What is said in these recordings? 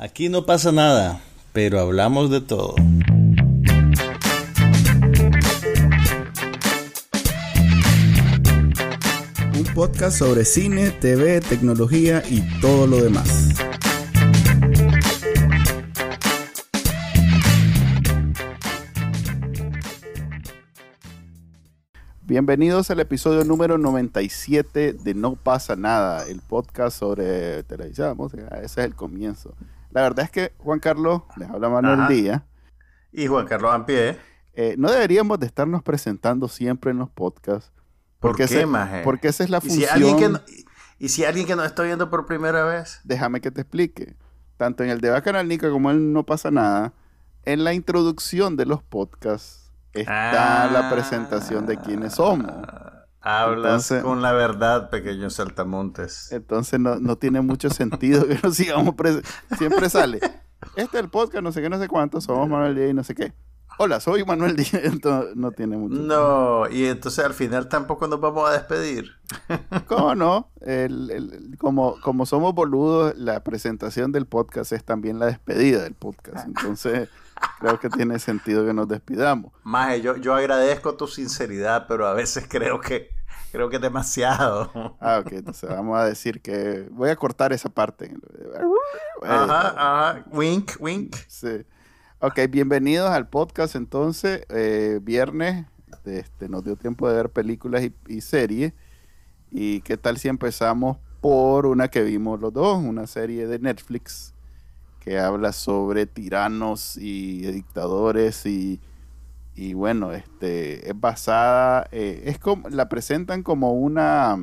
Aquí no pasa nada, pero hablamos de todo. Un podcast sobre cine, TV, tecnología y todo lo demás. Bienvenidos al episodio número 97 de No pasa nada, el podcast sobre televisión, música. Ese es el comienzo. La verdad es que Juan Carlos, les habla Manuel Ajá. Díaz, Y Juan Carlos Ampie. eh, no deberíamos de estarnos presentando siempre en los podcasts. ¿Por Porque qué, ese- maje? Porque esa es la ¿Y si, función. alguien que no, y si alguien que nos está viendo por primera vez? Déjame que te explique. Tanto en el de Bacanal Nica como en No pasa nada, en la introducción de los podcasts está Ah. la presentación de quiénes somos. Hablas Entonces- con la verdad, pequeño saltamontes. Entonces no, no tiene mucho sentido que nos sigamos Siempre sale. Este es el podcast, no sé qué, no sé cuánto, somos Manuel Díaz y no sé qué. Hola, soy Manuel Díaz. Entonces, no tiene mucho No, y entonces al final tampoco nos vamos a despedir. ¿Cómo no? El- el- como, como somos boludos, la presentación del podcast es también la despedida del podcast. Entonces, creo que tiene sentido que nos despidamos. Maje, yo, yo agradezco tu sinceridad, pero a veces creo que creo que es demasiado. Ah, ok, entonces vamos a decir que voy a cortar esa parte. Ajá, ajá. Wink, wink. Sí. Ok, bienvenidos al podcast entonces. eh, viernes, este, nos dio tiempo de ver películas y, y series. ¿Y qué tal si empezamos por una que vimos los dos? Una serie de Netflix que habla sobre tiranos y dictadores y, y bueno, este, es basada, eh, es como, la presentan como una,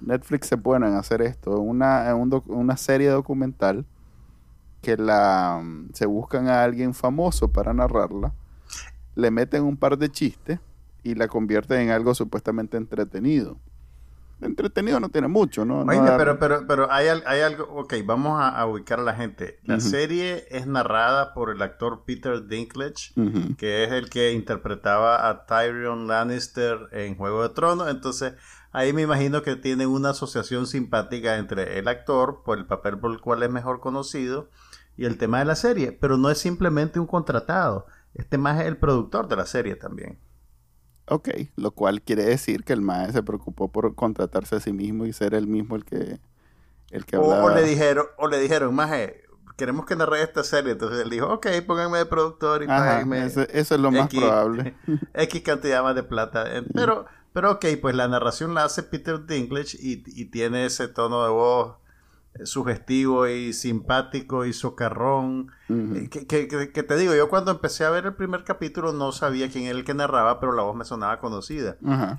Netflix se pueden hacer esto, una, una serie documental que la se buscan a alguien famoso para narrarla, le meten un par de chistes y la convierten en algo supuestamente entretenido. Entretenido no tiene mucho, ¿no? Oye, pero, pero, pero hay, hay algo, ok, vamos a, a ubicar a la gente. La serie es narrada por el actor Peter Dinklage, que es el que interpretaba a Tyrion Lannister en Juego de Tronos. Entonces, ahí me imagino que tiene una asociación simpática entre el actor, por el papel por el cual es mejor conocido, y el tema de la serie. Pero no es simplemente un contratado. Este más es el productor de la serie también. Ok, lo cual quiere decir que el MAE se preocupó por contratarse a sí mismo y ser él mismo el que, el que hablaba. o le dijeron, o le dijeron, maje, queremos que narre esta serie. Entonces él dijo, ok, pónganme de productor y Ajá, eso, eso es lo más X- probable. X cantidad más de plata. Eh, Pero, pero ok, pues la narración la hace Peter Dinklage y, y tiene ese tono de voz sugestivo y simpático y socarrón. Eh, Que, que- que- que te digo, yo cuando empecé a ver el primer capítulo no sabía quién era el que narraba, pero la voz me sonaba conocida.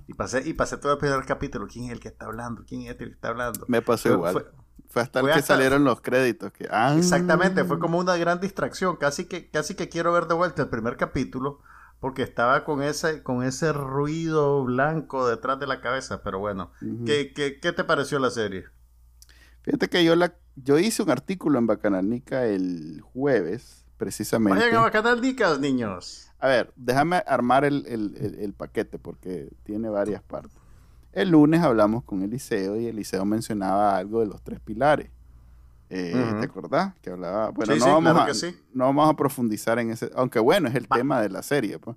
Y pasé, y pasé todo el primer capítulo. ¿Quién es el que está hablando? ¿Quién es el que está hablando? Me pasó Fue- igual. fue- Fue hasta el que hasta- salieron los créditos. Que, ah, Exactamente, fue como una gran distracción. Casi que, casi que quiero ver de vuelta el primer capítulo porque estaba con ese, con ese ruido blanco detrás de la cabeza. Pero bueno. ¿qué, qué, qué te pareció la serie? Fíjate que yo la yo hice un artículo en Bacananica el jueves, precisamente. Vayan a Bacanal Dicas, niños. A ver, déjame armar el, el- el- el paquete porque tiene varias partes. El lunes hablamos con Eliseo y Eliseo mencionaba algo de los tres pilares. Eh. ¿Te acordás? Que hablaba. Bueno, Sí, no, sí, vamos claro a, que sí. no vamos a profundizar en ese. Aunque bueno, es el Va. tema de la serie. Pues.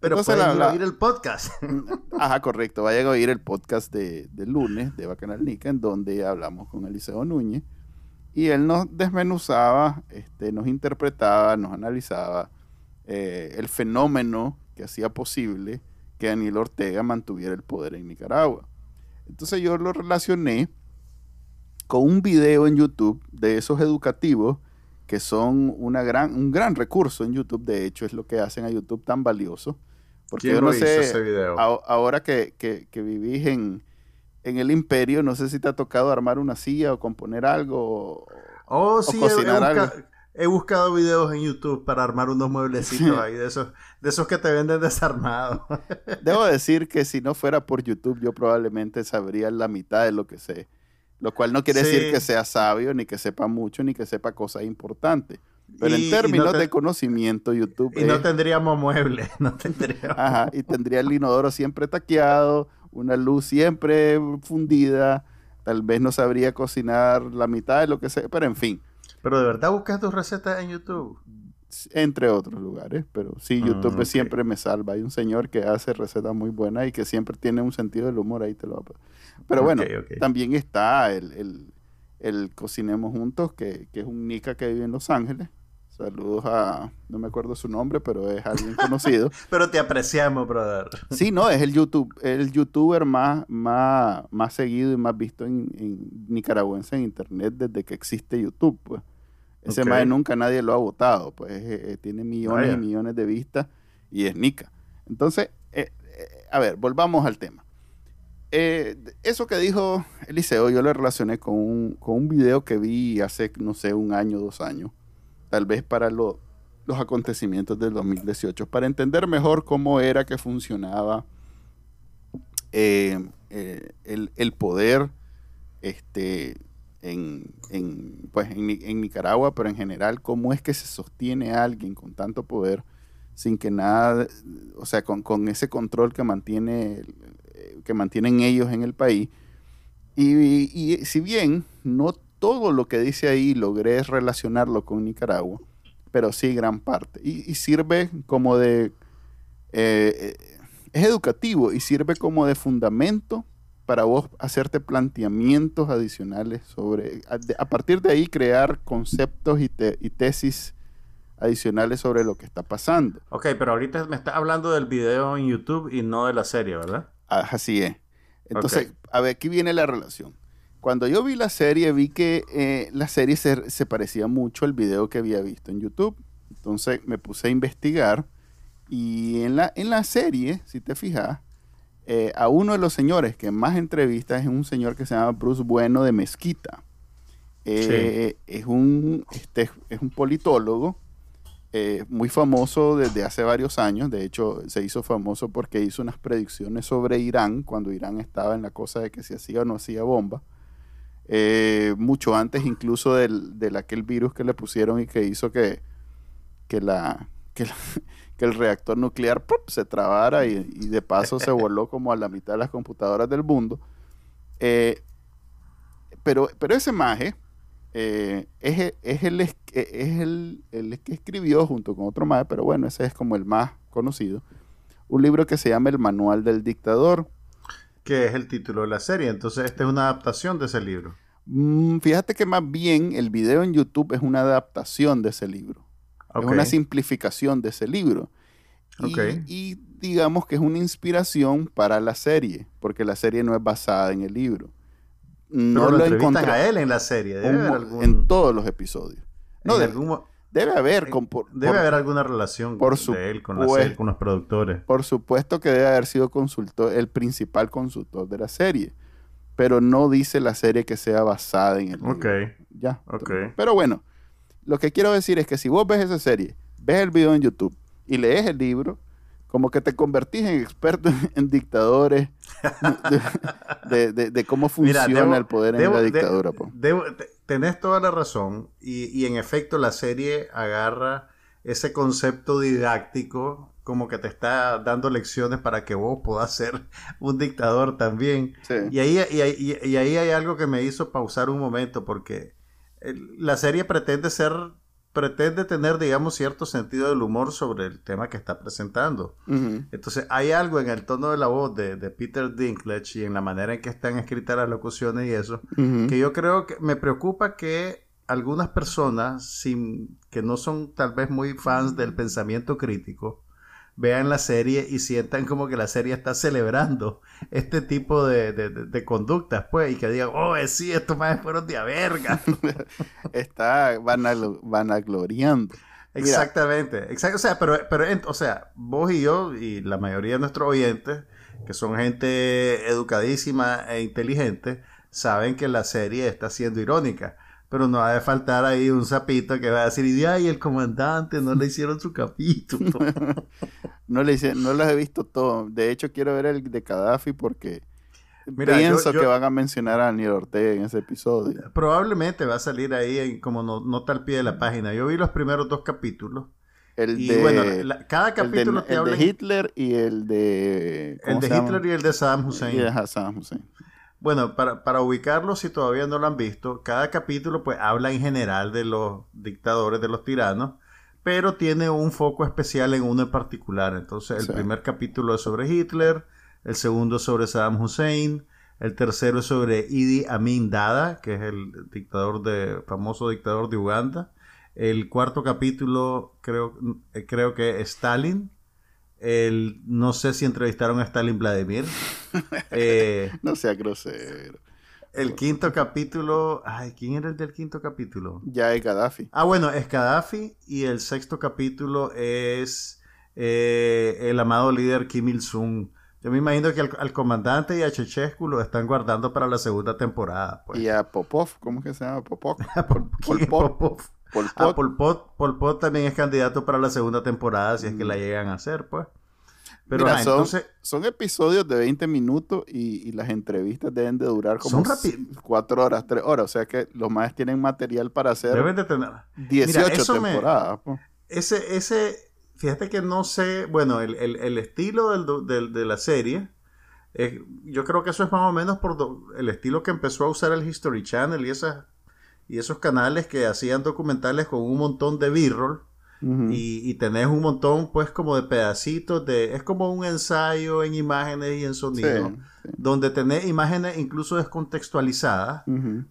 Pero Entonces, pueden la- la- oír el podcast. Ajá, correcto. Vayan a oír el podcast de, de lunes de Bacanal Nica, en donde hablamos con Eliseo Núñez. Y él nos desmenuzaba, este, nos interpretaba, nos analizaba eh, el fenómeno que hacía posible que Daniel Ortega mantuviera el poder en Nicaragua. Entonces yo lo relacioné con un video en YouTube de esos educativos que son una gran, un gran recurso en YouTube. De hecho, es lo que hacen a YouTube tan valioso. Porque ¿Quién yo no hizo sé, ese video? a- ahora que, que- que vivís en, en el imperio, no sé si te ha tocado armar una silla o componer algo. o- Oh, sí, he, he cocinar busca- algo. he buscado videos en YouTube para armar unos mueblecitos ahí de esos, de esos que te venden desarmados. Debo decir que si no fuera por YouTube, yo probablemente sabría la mitad de lo que sé. Lo cual no quiere Sí. decir que sea sabio, ni que sepa mucho, ni que sepa cosas importantes. Pero Y- en no términos te- de conocimiento, YouTube Y no tendríamos muebles, no tendríamos. Ajá, y tendría el inodoro siempre taqueado, una luz siempre fundida, tal vez no sabría cocinar la mitad de lo que sé, pero en fin. Pero de verdad buscas tus recetas en YouTube. Entre otros lugares, pero sí, Mm, YouTube siempre me salva. Hay un señor que hace recetas muy buenas y que siempre tiene un sentido del humor, ahí te lo va a- Pero bueno, también está el, el, el Cocinemos Juntos, que, que es un nica que vive en Los Ángeles. Saludos a, no me acuerdo su nombre, pero es alguien conocido. Pero te apreciamos, brother. Sí, no, es el YouTube, el youtuber más, más, más seguido y más visto en, en nicaragüense en internet desde que existe YouTube, pues. Ese Ok. mae nunca nadie lo ha votado, pues eh, tiene millones Vaya. y millones de vistas y es Nica. Entonces, eh, eh, a ver, volvamos al tema. Eh, eso que dijo Eliseo, yo lo relacioné con un, con un video que vi hace, no sé, un año, dos años, tal vez para lo- los acontecimientos del 2018, para entender mejor cómo era que funcionaba eh, eh, el, el poder este, en, en, pues, en, en Nicaragua, pero en general, cómo es que se sostiene a alguien con tanto poder sin que nada, o sea, con, con ese control que mantiene que mantienen ellos en el país. Y, si bien no todo lo que dice ahí logré relacionarlo con Nicaragua, pero sí gran parte. Y, sirve como de... eh, eh, es educativo y sirve como de fundamento para vos hacerte planteamientos adicionales sobre... A partir de ahí crear conceptos y, te- y tesis adicionales sobre lo que está pasando. Ok, pero ahorita me estás hablando del video en YouTube y no de la serie, ¿verdad? Así es. Entonces, a ver, aquí viene la relación. Cuando yo vi la serie, vi que eh, la serie se, se parecía mucho al video que había visto en YouTube. Entonces me puse a investigar y en la, en la serie, si te fijas, eh, a uno de los señores que más entrevistas es un señor que se llama Bruce Bueno de Mezquita. Eh, Es, un, este, es un politólogo eh, muy famoso desde hace varios años. De hecho, se hizo famoso porque hizo unas predicciones sobre Irán cuando Irán estaba en la cosa de que se hacía o no hacía bomba. Eh, mucho antes incluso del, del aquel virus que le pusieron y que hizo que, que, la, que, la- que el reactor nuclear se trabara y, y de paso se voló como a la mitad de las computadoras del mundo. Eh, pero, pero ese maje eh, es, es, el, es el, el que escribió junto con otro maje, pero bueno, ese es como el más conocido, un libro que se llama El Manual del Dictador. Que es el título de la serie. Entonces, esta es una adaptación de ese libro. Mm, fíjate que más bien el video en YouTube es una adaptación de ese libro. Es una simplificación de ese libro. Y digamos que es una inspiración para la serie, porque la serie no es basada en el libro. No lo lo encontré a él en la serie. Debe un haber algún, en todos los episodios. No, de- algún debe haber, en- con- por, debe por- haber alguna relación por de él con la serie, con los productores. por supuesto que debe haber sido consultor, el principal consultor de la serie, pero no dice la serie que sea basada en el libro. Ok. Ya. Ok. Pero bueno, lo que quiero decir es que si vos ves esa serie, ves el video en YouTube y lees el libro, como que te convertís en experto en dictadores, de, de- de cómo Mira, funciona debo- el poder debo- en la de- dictadura. debo- te- tenés toda la razón. Y, y en efecto, la serie agarra ese concepto didáctico como que te está dando lecciones para que vos puedas ser un dictador también. Sí. Y ahí, y, ahí- y ahí hay algo que me hizo pausar un momento porque la serie pretende ser, pretende tener, digamos, cierto sentido del humor sobre el tema que está presentando. Entonces hay algo en el tono de la voz de, de Peter Dinklage y en la manera en que están escritas las locuciones y eso, que yo creo que me preocupa que algunas personas sin, que no son tal vez muy fans del pensamiento crítico vean la serie y sientan como que la serie está celebrando este tipo de, de- conductas, pues, y que digan, oh, sí, estos más fueron de a verga. Está vanaglo- vanagloriando. Mira. Exactamente, exacto, o sea, pero, pero o sea, vos y yo y la mayoría de nuestros oyentes, que son gente educadísima e inteligente, saben que la serie está siendo irónica, pero no ha de faltar ahí un sapito que va a decir, y ay, el comandante no le hicieron su capítulo. No, le hice, no los he visto todos. De hecho, quiero ver el de Gaddafi porque Mira, pienso yo- yo- que van a mencionar a Daniel Ortega en ese episodio. Probablemente va a salir ahí en, como no, nota al pie de la página. Yo vi los primeros dos capítulos. El Y de, bueno, la- cada el de- capítulo el de Hitler y el de... el ¿cómo de llama? Hitler y el de Saddam Y Hussein. de Hassan Hussein. Bueno, para, para ubicarlo, si todavía no lo han visto, cada capítulo pues habla en general de los dictadores, de los tiranos, pero tiene un foco especial en uno en particular. Entonces, el Sí. primer capítulo es sobre Hitler, el segundo sobre Saddam Hussein, el tercero es sobre Idi Amin Dada, que es el dictador de famoso dictador de Uganda. El cuarto capítulo creo, eh, creo que es Stalin. El, no sé si entrevistaron a Stalin Vladimir. Eh, No sea grosero. el quinto capítulo. Ay, ¿quién era el del quinto capítulo? Ya es Gaddafi. Ah, bueno, es Gaddafi. Y el sexto capítulo es eh, el amado líder Kim Il-sung. Yo me imagino que al, al comandante y a Chechescu lo están guardando para la segunda temporada. Pues. Y a Popov, ¿cómo que se llama? Popov. Popov. Pol Ah, Pot. Pol Pot, Pol Pot también es candidato para la segunda temporada, si es que Mm. la llegan a hacer, pues. Pero Mira, ah, son, entonces, son episodios de 20 minutos y, y las entrevistas deben de durar como Son rapi- 4 horas, 3 horas. O sea que los más tienen material para hacer deben de tener. 18 eso me- temporadas. po. Ese, ese, fíjate que no sé, bueno, el, el- el estilo del del- de la serie, eh, yo creo que eso es más o menos por do- el estilo que empezó a usar el History Channel y, esas, y esos canales que hacían documentales con un montón de b-roll y, y tenés un montón pues como de pedacitos de, es como un ensayo en imágenes y en sonido, Sí, sí. donde tenés imágenes incluso descontextualizadas.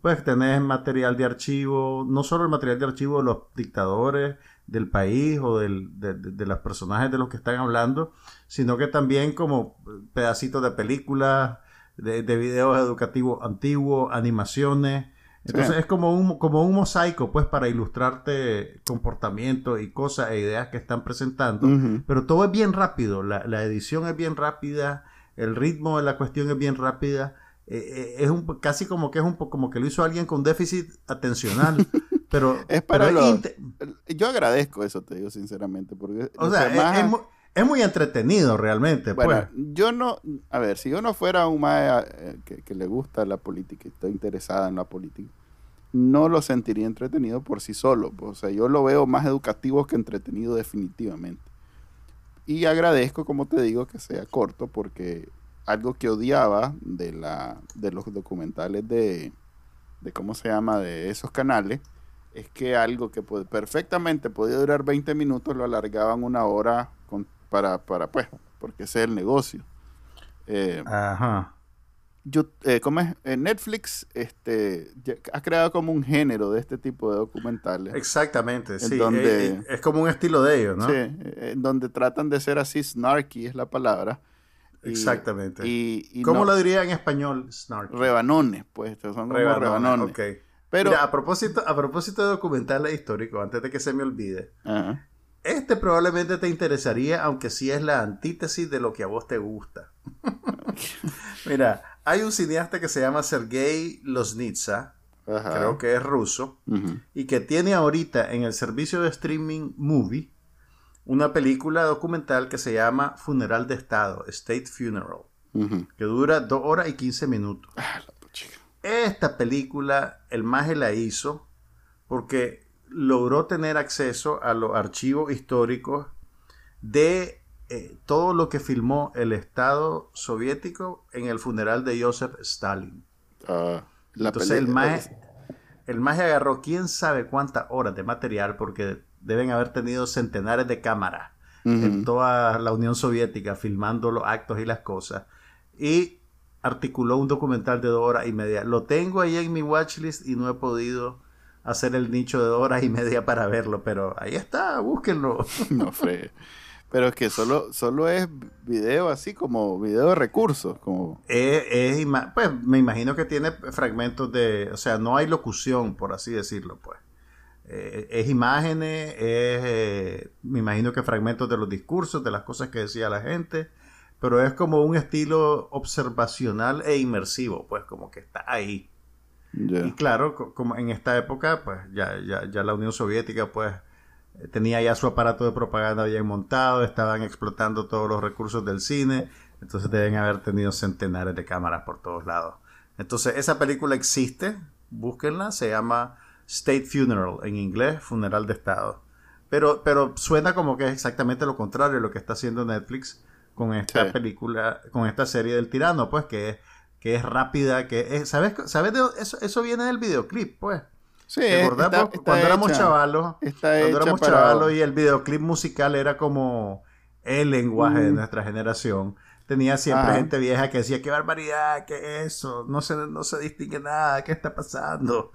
Pues tenés material de archivo, no solo el material de archivo de los dictadores del país o del- de, de- de los personajes de los que están hablando, sino que también como pedacitos de películas, de, de videos educativos antiguos, animaciones. Entonces Sí. es como un, como un mosaico, pues, para ilustrarte comportamientos y cosas e ideas que están presentando. Pero todo es bien rápido, la, la edición es bien rápida, el ritmo de la cuestión es bien rápida. eh, eh, es un, casi como que es un como que lo hizo alguien con déficit atencional. pero Es para pero los- Yo agradezco eso, te digo sinceramente. Porque O sea, es, mu- es muy entretenido realmente. Bueno, pues. yo no, a ver, si yo no fuera un mae eh, que, le gusta la política y estoy interesada en la política, no lo sentiría entretenido por sí solo. O sea, yo lo veo más educativo que entretenido definitivamente. Y agradezco, como te digo, que sea corto porque algo que odiaba de, la, de los documentales de, de, ¿cómo se llama?, de esos canales, es que algo que puede- perfectamente podía durar 20 minutos lo alargaban una hora para, para, pues, porque ese es el negocio. Eh, Ajá. yo, eh, ¿cómo es? Eh, Netflix este, ha creado como un género de este tipo de documentales. Exactamente, En sí. donde- eh, eh, es como un estilo de ellos, ¿no? Sí, eh, en donde tratan de ser así snarky es la palabra. Y- Exactamente. Y, y ¿Cómo no- lo diría en español? Snark. rebanones, pues, son como Rebanona, rebanones. ok. Pero, Mira, a propósito, a propósito de documentales históricos, antes de que se me olvide, Ajá. Este probablemente te interesaría, aunque sí es la antítesis de lo que a vos te gusta. Mira, hay un cineasta que se llama Sergei Loznitsa, Ajá. creo que es ruso, y que tiene ahorita en el servicio de streaming Movie una película documental que se llama Funeral de Estado, State Funeral, que dura 2 horas y 15 minutos. Ah. Esta película, el maje la hizo porque logró tener acceso a los archivos históricos de eh, todo lo que filmó el Estado soviético en el funeral de Joseph Stalin. Ah, la Entonces el maje, el maje agarró quién sabe cuántas horas de material porque deben haber tenido centenares de cámaras en toda la Unión Soviética filmando los actos y las cosas. Y articuló un documental de dos horas y media. Lo tengo ahí en mi watchlist y no he podido hacer el nicho de horas y media para verlo, pero ahí está, búsquenlo. No fregues. Pero es que solo, solo es video así como video de recursos. Como... Es- es pues me imagino que tiene fragmentos de, o sea, no hay locución, por así decirlo, pues. Eh, es imágenes, es, eh, me imagino que fragmentos de los discursos, de las cosas que decía la gente, pero es como un estilo observacional e inmersivo, pues como que está ahí. Y claro, co- como en esta época, pues ya, ya, ya la Unión Soviética, pues eh, tenía ya su aparato de propaganda bien montado, estaban explotando todos los recursos del cine, entonces deben haber tenido centenares de cámaras por todos lados. Entonces, esa película existe, búsquenla, se llama State Funeral, en inglés, funeral de Estado. Pero, pero suena como que es exactamente lo contrario de lo que está haciendo Netflix con esta Sí. película, con esta serie del tirano, pues que es, que es rápida, que es, ¿sabes? ¿Sabes de eso? Eso viene del videoclip, pues. Sí, cuando éramos hecha- chavalos, cuando éramos para- chavalos y el videoclip musical era como el lenguaje de Mm. nuestra generación. Tenía siempre gente vieja que decía, qué barbaridad, qué es eso, no se, no se distingue nada, ¿qué está pasando?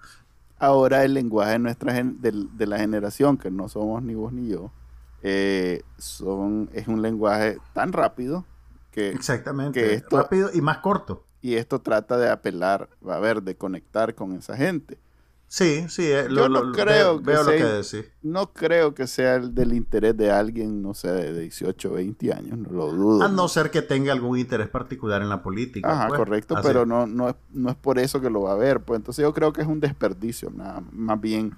ahora el lenguaje de nuestra gen- de, la generación, que no somos ni vos ni yo, eh, son, es un lenguaje tan rápido que, Exactamente, que esto- rápido y más corto. Y esto trata de apelar, a ver, de conectar con esa gente. Sí, sí, eh, Yo no creo veo, que veo lo sea- que decís. No creo que sea el del interés de alguien, no sé, de 18 o 20 años, no lo dudo. A no ser que tenga algún interés particular en la política. Ajá, pues. correcto, Así. pero no, no, es, no es por eso que lo va a ver. Pues entonces yo creo que es un desperdicio, nada más bien.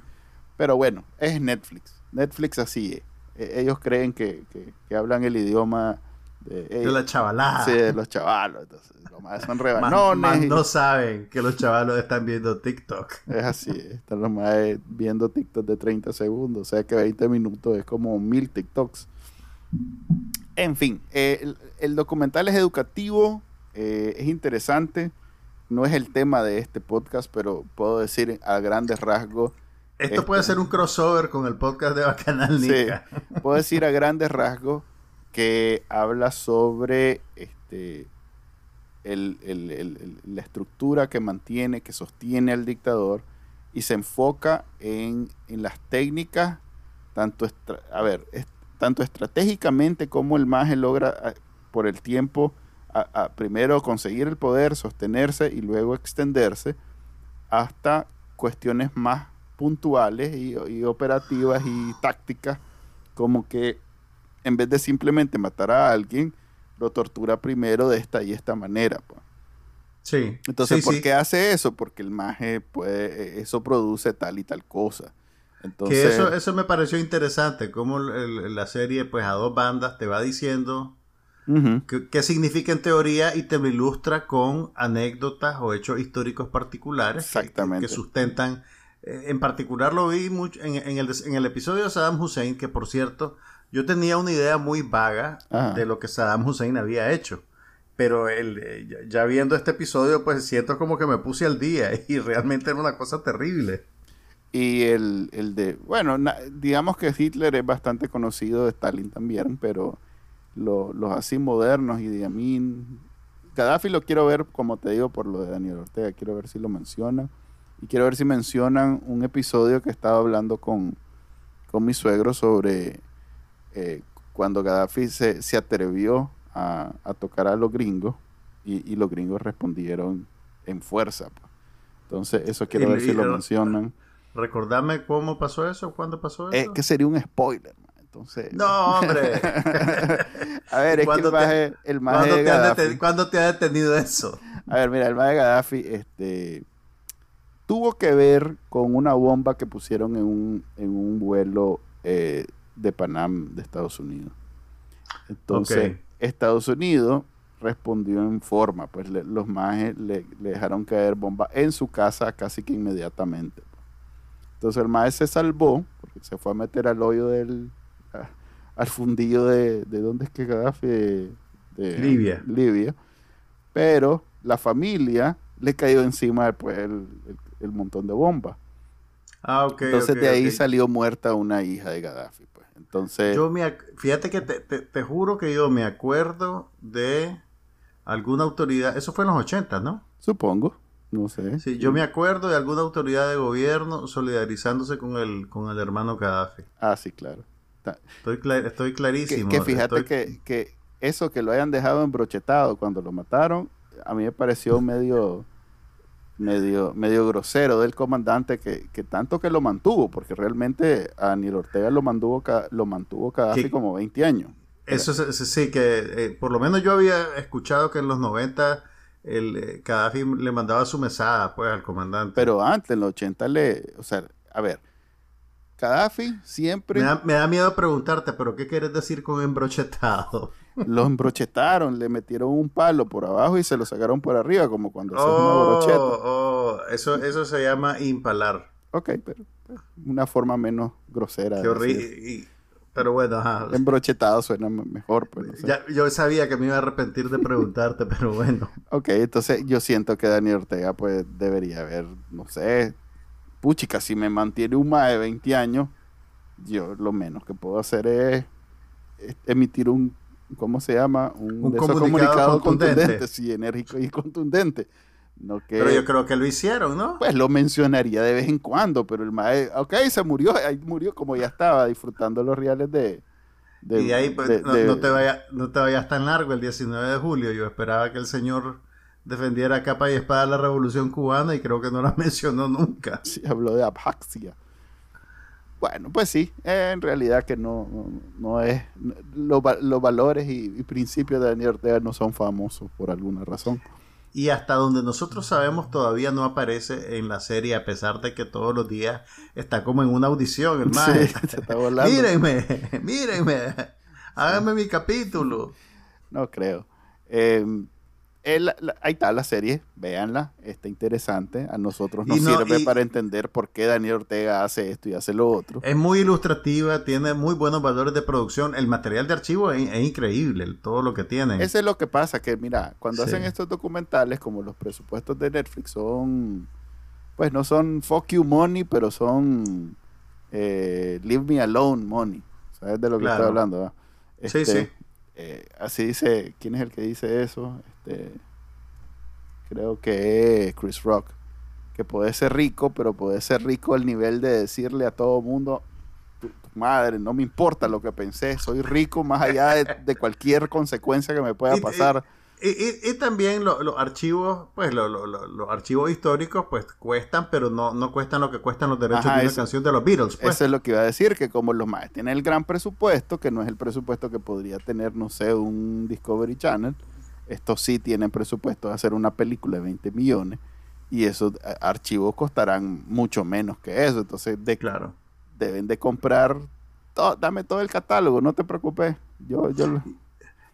Pero bueno, es Netflix. Netflix así es. E- Ellos creen que, que- que hablan el idioma de, De la chavalada. sí, de los chavalos. Entonces, lo más son Más, rebanones. más y- no saben que los chavalos están viendo TikTok. Es así, están los más viendo TikTok de 30 segundos, o sea que 20 minutos es como mil TikToks. En fin, eh, el, el documental es educativo, eh, es interesante, no es el tema de este podcast, pero puedo decir a grandes rasgos, Esto Este- puede ser un crossover con el podcast de Bacanal Sí. Nica. puedo decir a grandes rasgos que habla sobre este la estructura que mantiene, que sostiene al dictador y se enfoca en, en las técnicas, tanto, a ver, tanto estratégicamente como el maje logra por el tiempo primero conseguir el poder, sostenerse y luego extenderse hasta cuestiones más puntuales y operativas y tácticas, como que en vez de simplemente matar a alguien, lo tortura primero de esta y esta manera. pues. Sí. Entonces, Sí, ¿por sí. qué hace eso? Porque el maje puede, eso produce tal y tal cosa. Entonces, Que eso, eso me pareció interesante, como el- la serie, pues a dos bandas te va diciendo ujú, qué, qué significa en teoría y te lo ilustra con anécdotas o hechos históricos particulares que- Exactamente. que, sustentan. Eh, En particular lo vi mucho en, en el, en el episodio de Saddam Hussein, que por cierto, yo tenía una idea muy vaga Ajá. de lo que Saddam Hussein había hecho. Pero el, eh, ya- ya viendo este episodio, pues siento como que me puse al día y realmente era una cosa terrible. Y el, el de, bueno, na- digamos que Hitler es bastante conocido, Stalin también, pero lo- los así modernos y de Amin, Gaddafi lo quiero ver, como te digo, por lo de Daniel Ortega, quiero ver si lo mencionan. Y quiero ver si mencionan un episodio que estaba hablando con, con mi suegro sobre eh, cuando Gaddafi se, se atrevió a, a tocar a los gringos y, y los gringos respondieron en fuerza. pues. Entonces, eso quiero Y- ver si lo mencionan. Recordame cómo pasó eso, cuándo pasó eso. Es que sería un spoiler. Entonces. No, hombre. a ver, es que ¿Cuándo el te- maje, el maje ¿Cuándo de te, Gaddafi. cuándo te ha detenido eso? A ver, mira, el maje de Gaddafi, este. Tuvo que ver con una bomba que pusieron en un, en un vuelo eh, de Panam de Estados Unidos. Entonces. Estados Unidos respondió en forma, pues le- los majes le, le dejaron caer bomba en su casa casi que inmediatamente. Entonces el maje se salvó, porque se fue a meter al hoyo del, a- al fundillo de, de dónde es que Gaddafi, de, de Libia. Libia. Pero la familia le cayó encima después el, el- el montón de bombas. Ah. Entonces de ahí salió muerta una hija de Gaddafi. Entonces, Yo me, fíjate que te, te- te juro que yo me acuerdo de alguna autoridad, eso fue en los 80, ¿no? supongo, no sé. Sí, yo me acuerdo de alguna autoridad de gobierno solidarizándose con el, con el hermano Gaddafi. Ah, sí, claro. Estoy, cla- estoy Que, clarísimo. que fíjate estoy- que, que eso que lo hayan dejado embrochetado cuando lo mataron, a mí me pareció medio medio medio grosero del comandante que, que tanto que lo mantuvo, porque realmente a Daniel Ortega lo mantuvo lo mantuvo Gaddafi como 20 años. Eso es- es- sí, que eh, por lo menos yo había escuchado que en los 90 el eh, Gaddafi le mandaba su mesada pues al comandante. Pero antes, en los 80 le, o sea, a ver, Gaddafi siempre me, da, me da miedo preguntarte, pero ¿qué quieres decir con embrochetado? lo embrochetaron, le metieron un palo por abajo y se lo sacaron por arriba, como cuando haces una Oh, brocheta. oh, eso, eso se llama impalar. Ok, pero una forma menos grosera. Qué horrible. Pero bueno, ajá. Embrochetado suena mejor. Pues, no sé. Ya, yo sabía que me iba a arrepentir de preguntarte, pero bueno. Ok, entonces yo siento que Daniel Ortega pues debería haber, no sé, puchica, si me mantiene un más de 20 años, yo lo menos que puedo hacer es, es emitir un, ¿cómo se llama? Un de esos comunicado contundente. contundente, sí, enérgico y contundente. No que, Pero yo creo que lo hicieron, ¿no? pues lo mencionaría de vez en cuando, pero el mae, ok, se murió, ahí murió como ya estaba disfrutando los reales de... de- y de ahí pues, de- no, no te vaya, no te vayas tan largo el 19 de julio. Yo esperaba que el señor defendiera a capa y espada la revolución cubana y creo que no la mencionó nunca. Sí, habló de Abjaxia. Bueno, pues sí, en realidad que no, no, no es. Los, los valores y, y principios de Daniel Ortega no son famosos por alguna razón. Y hasta donde nosotros sabemos todavía no aparece en la serie, a pesar de que todos los días está como en una audición, el mae. Sí, está volando. mírenme, mírenme, háganme mi capítulo. No creo. Eh, el- la- ahí está la serie, véanla, está interesante. A nosotros nos no- sirve para entender por qué Daniel Ortega hace esto y hace lo otro. Es muy ilustrativa, tiene muy buenos valores de producción. El material de archivo es, es increíble, todo lo que tiene. Eso es lo que pasa, que mira, cuando Sí. hacen estos documentales, como los presupuestos de Netflix son, pues no son fuck you money, pero son eh, leave me alone money. ¿Sabes de lo que Claro. estoy hablando? va? Sí, sí. Eh, así dice, ¿quién es el que dice eso? Este, creo que es Chris Rock. Que puede ser rico, pero puede ser rico al nivel de decirle a todo mundo, tu, tu madre, no me importa lo que pensé, soy rico más allá de, de cualquier consecuencia que me pueda pasar. Y, y- y también lo- los archivos, pues lo- lo- lo- los archivos históricos, pues cuestan, pero no, no cuestan lo que cuestan los derechos Ajá, de una eso- canción de los Beatles. Pues. Eso es lo que iba a decir, que como los más tienen el gran presupuesto, que no es el presupuesto que podría tener, no sé, un Discovery Channel, estos sí tienen presupuesto de hacer una película de 20 millones y esos eh, archivos costarán mucho menos que eso. Entonces de- Claro. deben de comprar, todo, dame todo el catálogo, no te preocupes. Yo, yo lo-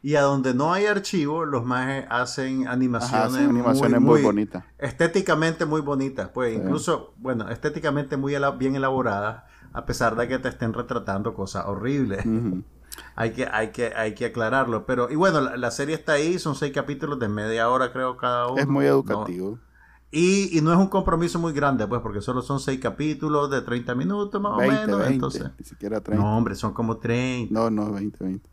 Y a donde no hay archivo, los majes hacen ajá, animaciones, hacen animaciones muy, muy, muy bonitas. estéticamente muy bonitas, pues Sí. incluso, bueno, estéticamente muy bien elaboradas, a pesar de que te estén retratando cosas horribles. Hay que, hay que, hay que aclararlo. Pero, y bueno, la, la serie está ahí, son seis capítulos de media hora, creo, cada uno. Es muy No- educativo. y, y no es un compromiso muy grande, pues, porque solo son seis capítulos de 30 minutos más 20, o menos. 20, entonces, ni siquiera 30. no, hombre, son como 30. No, no, 20, 20.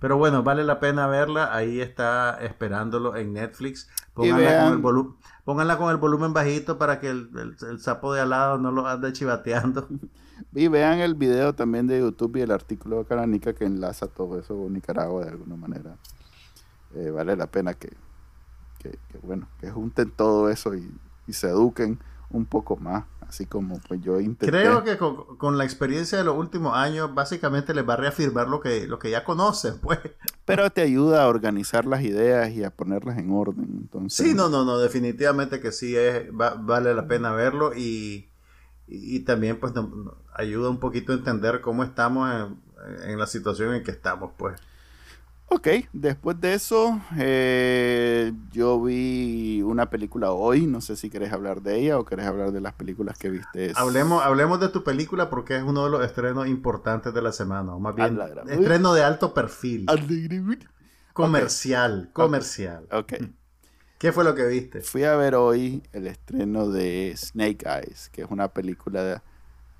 Pero bueno, vale la pena verla. Ahí está esperándolo en Netflix. Pónganla, con el, volu- pónganla con el volumen bajito para que el, el- el sapo de al lado no lo ande chivateando. Y vean el video también de YouTube y el artículo de Caranica que enlaza todo eso con Nicaragua de alguna manera. Eh, vale la pena que, que, que, bueno, que junten todo eso y, y se eduquen un poco más, así como pues yo intenté. Creo que con, con la experiencia de los últimos años, básicamente les va a reafirmar lo que, lo que ya conocen, pues. Pero te ayuda a organizar las ideas y a ponerlas en orden. Entonces, Sí, no, no, no, definitivamente que sí es, va- vale la pena verlo y, y, y también pues no- ayuda un poquito a entender cómo estamos en, en la situación en que estamos, pues. Ok, después de eso, eh, yo vi una película hoy. No sé si querés hablar de ella o querés hablar de las películas que viste. Hablemos, hablemos de tu película porque es uno de los estrenos importantes de la semana, o más bien estreno de alto perfil, comercial, comercial. Ok. ¿Qué fue lo que viste? Fui a ver hoy el estreno de Snake Eyes, que es una película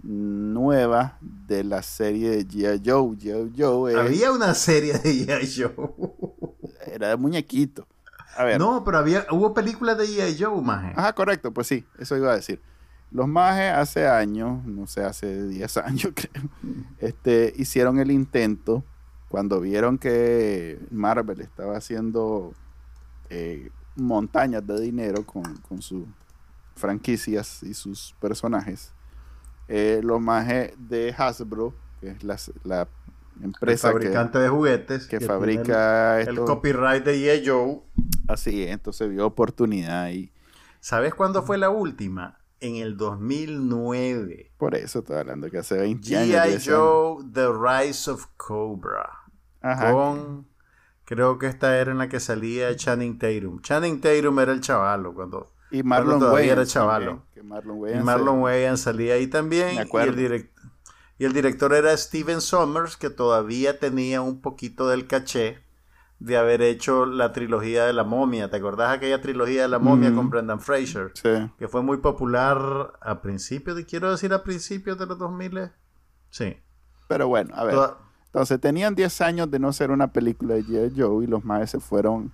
nueva de la serie de G.I. Joe. G.I. Joe es- Había una serie de G.I. Joe. era de muñequito. A ver. No, pero había, hubo películas de G.I. Joe, maje. Ajá, correcto, pues sí, eso iba a decir. Los majes hace años, no sé, hace 10 años creo, este, hicieron el intento cuando vieron que Marvel estaba haciendo eh, montañas de dinero con, con sus franquicias y sus personajes. Eh, los majes de Hasbro, que es la, la el empresa que, fabricante de juguetes que fabrica el, el copyright de G.I. Joe. así, entonces vio oportunidad y ¿Sabes cuándo fue la última? En el 2009. por eso estoy hablando que hace 20 años. 10 G.I. Joe, The Rise of Cobra. Ajá. Con. Creo que esta era en la que salía Channing Tatum. Channing Tatum era el chavalo cuando. Y Marlon Wayans. era chavalo. también, que Marlon Y Wayans Marlon se- Wayans salía ahí también. Me Y acuerdo. el, direct- Y el director era Steven Sommers, que todavía tenía un poquito del caché de haber hecho la trilogía de la momia. ¿Te acordás aquella trilogía de la momia con Brendan Fraser? Sí. Que fue muy popular a principios, de, quiero decir a principios de los 2000. Sí. Pero bueno, a ver. Entonces tenían 10 años de no ser una película de G.I. Joe y los maes se fueron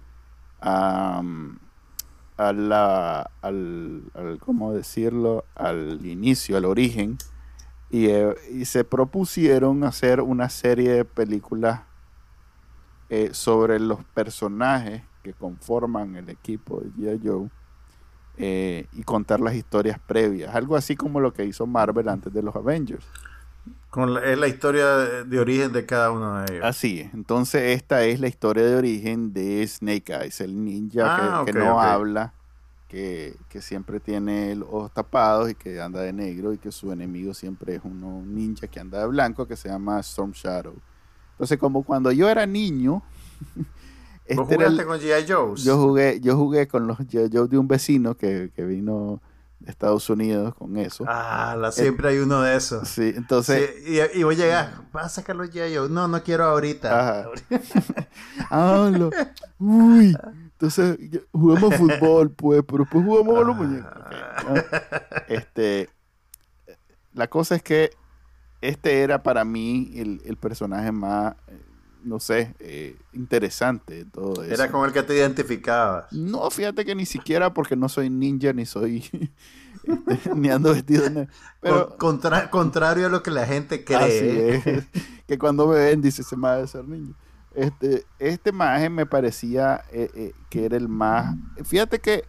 a, a la, al, ¿cómo decirlo? Al inicio, al origen. Y, eh, y se propusieron hacer una serie de películas eh, sobre los personajes que conforman el equipo de G.I. Joe eh, y contar las historias previas. Algo así como lo que hizo Marvel antes de los Avengers. Con es la historia de, origen de cada uno de ellos. Así es. Entonces, esta es la historia de origen de Snake Eyes, el ninja que, ah, no habla, que, siempre tiene los ojos tapados y que anda de negro y que su enemigo siempre es un ninja que anda de blanco que se llama Storm Shadow. Entonces, como cuando yo era niño. Este ¿Vos jugaste con G.I. Joe? Yo jugué, yo jugué con los G.I. Joe de un vecino que, vino de Estados Unidos con eso. Ah, la, siempre hay uno de esos. Sí, entonces. y, y, voy a llegar, vas a sacar los G.I. Joe. No, no quiero ahorita. Hablo. Uy. Entonces, jugamos fútbol, pues, pero después jugamos a los muñecos. Este. La cosa es que este era para mí el, personaje más, no sé, eh, interesante todo eso. Era con el que te identificabas. No, fíjate que ni siquiera porque no soy ninja ni soy... Este, ni ando vestido. Pero, contrario a lo que la gente cree. que cuando me ven dice, se me va a ser niño. Este, este maje me parecía eh, que era el más... Fíjate que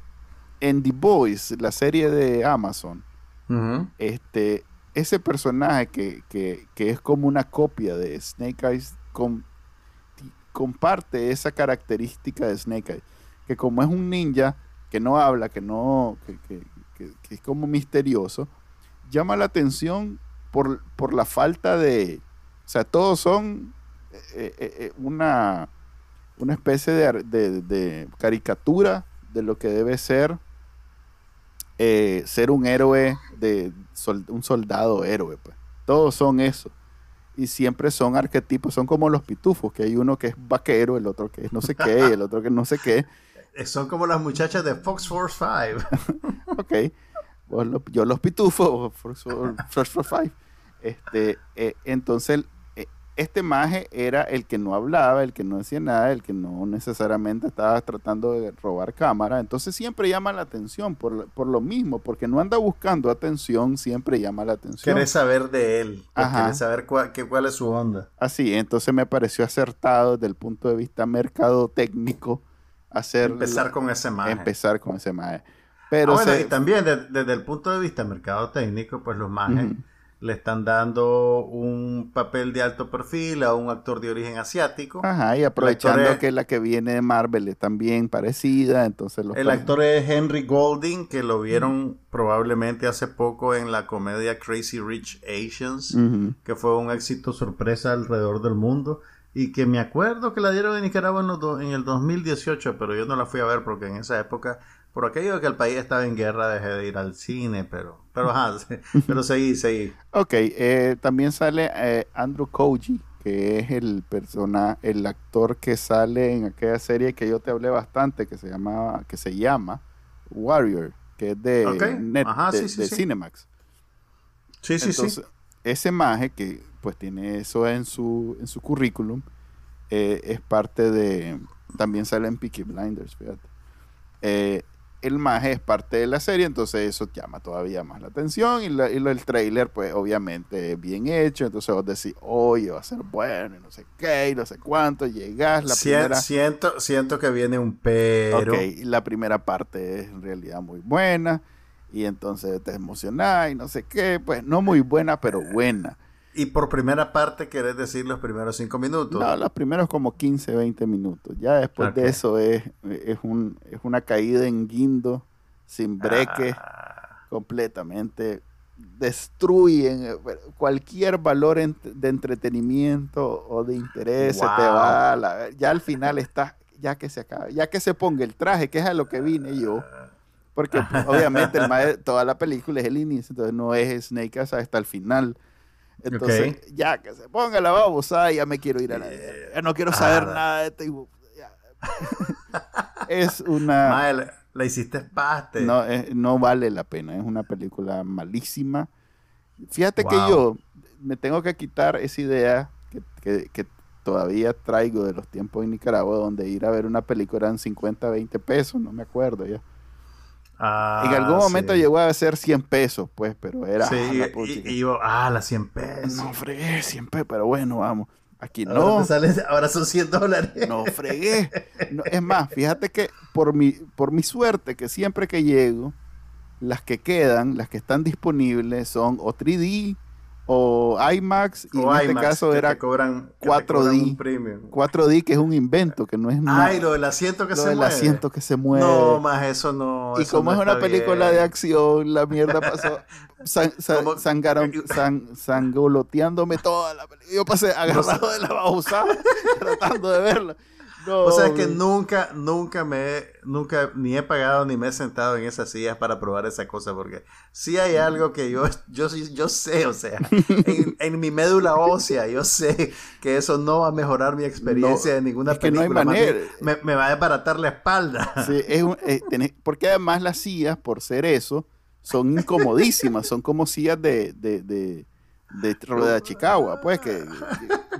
en The Boys, la serie de Amazon, este, ese personaje que, es como una copia de Snake Eyes comparte esa característica de Snake Eyes. Que como es un ninja que no habla, que no, que, es como misterioso, llama la atención por, por, la falta de. O sea, todos son eh, eh, eh, una, una especie de, caricatura de lo que debe ser ser un héroe de, un soldado héroe, pues. Todos son eso. Y siempre son arquetipos, son como los pitufos, que hay uno que es vaquero, el otro que es no sé qué, y el otro que no sé qué. Son como las muchachas de Fox Force 5. ok. yo los pitufos, Fox Force 5. Este, eh, entonces, este maje era el que no hablaba, el que no decía nada, el que no necesariamente estaba tratando de robar cámara. Entonces siempre llama la atención por, lo mismo, porque no anda buscando atención, siempre llama la atención. Quieres saber de él, quieres saber cuál, cuál es su onda. Así, entonces me pareció acertado desde el punto de vista mercado técnico hacer... Empezar con ese maje. Empezar con ese maje. Pero ah, y también desde, el punto de vista mercado técnico, pues los majes le están dando un papel de alto perfil a un actor de origen asiático. Ajá, y aprovechando que la que viene de Marvel es también parecida, entonces El actor es Henry Golding, que lo vieron probablemente hace poco en la comedia Crazy Rich Asians, que fue un éxito sorpresa alrededor del mundo y que me acuerdo que la dieron en Nicaragua en, en el 2018, pero yo no la fui a ver porque en esa época por aquello de que el país estaba en guerra, dejé de ir al cine, pero, pero, ajá, pero seguí, seguí. Ok, eh, también sale eh, Andrew Koji, que es el persona, el actor que sale en aquella serie que yo te hablé bastante, que se llamaba, que se llama Warrior, que es de, Net, de, Cinemax. Sí, sí, sí. Ese maje que pues tiene eso en su, en su currículum, eh, es parte de, también sale en Peaky Blinders, fíjate. Eh, el maje es parte de la serie, entonces eso llama todavía más la atención y, el trailer pues obviamente es bien hecho, entonces vos decís, oye, va a ser bueno y no sé qué y no sé cuánto, llegas la primera... Siento, siento que viene un pero... Ok, la primera parte es en realidad muy buena y entonces te emocionás y no sé qué, pues no muy buena, pero buena. Y por primera parte, ¿querés decir los primeros cinco minutos? No, los primeros como 15, 20 minutos. Ya después de eso es, es, un, es una caída en guindo, sin breque, ah. completamente. Destruyen eh, cualquier valor de entretenimiento o de interés, se te va. ya al final está, ya que se acaba, ya que se ponga el traje, que es a lo que vine yo. Porque pues, obviamente el toda la película es el inicio, entonces no es Snake hasta el final Entonces, ya que se ponga la babosada, ya me quiero ir a la. Ya no quiero saber nada de esto. es una. la, hiciste paste. No, no vale la pena. Es una película malísima. Fíjate que yo me tengo que quitar esa idea que, que, todavía traigo de los tiempos en Nicaragua, donde ir a ver una película eran 50, 20 pesos, no me acuerdo ya. Ah, en algún momento llegó a ser 100 pesos, pues, pero era. Sí, ah, y, yo, ah, las 100 pesos. No fregué, 100 pesos, pero bueno, vamos. Aquí no. Ahora, son 100 dólares. No fregué. es más, fíjate que por mi, por mi suerte, que siempre que llego, las que quedan, las que están disponibles son o 3D o IMAX y en este caso era cobran, 4D 4D que es un invento que no es nada. Ay lo del asiento que se mueve. asiento que se mueve. no más eso no y como es una película de acción la mierda pasó sangoloteándome toda la película. Yo pasé agarrado de la babosa tratando de verla o sea, es que nunca, nunca me he, nunca ni he pagado ni me he sentado en esas sillas para probar esa cosa, porque si hay algo que yo, yo, yo sé, o sea, en, mi médula ósea, yo sé que eso no va a mejorar mi experiencia de ninguna es película. Que no hay manera. Me, va a desbaratar la espalda. Sí, es eh, porque además las sillas, por ser eso, son incomodísimas, son como sillas de, de, de de de Chicago, pues que,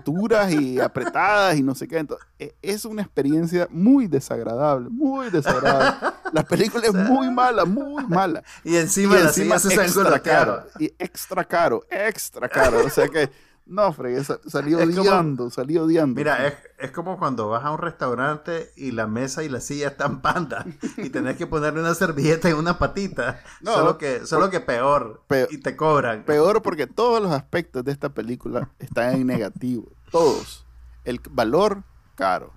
duras y apretadas y no sé qué. Entonces, es una experiencia muy desagradable, muy desagradable. La película es muy mala, muy mala. Y encima, y encima extra caro. Y extra caro, extra caro. O sea que no, fregué, salí odiando, salí odiando. Mira, es, es, como cuando vas a un restaurante y la mesa y la silla están panda y tenés que ponerle una servilleta en una patita. solo que, solo que peor, Y te cobran. Peor porque todos los aspectos de esta película están en negativo. Todos. El valor, caro.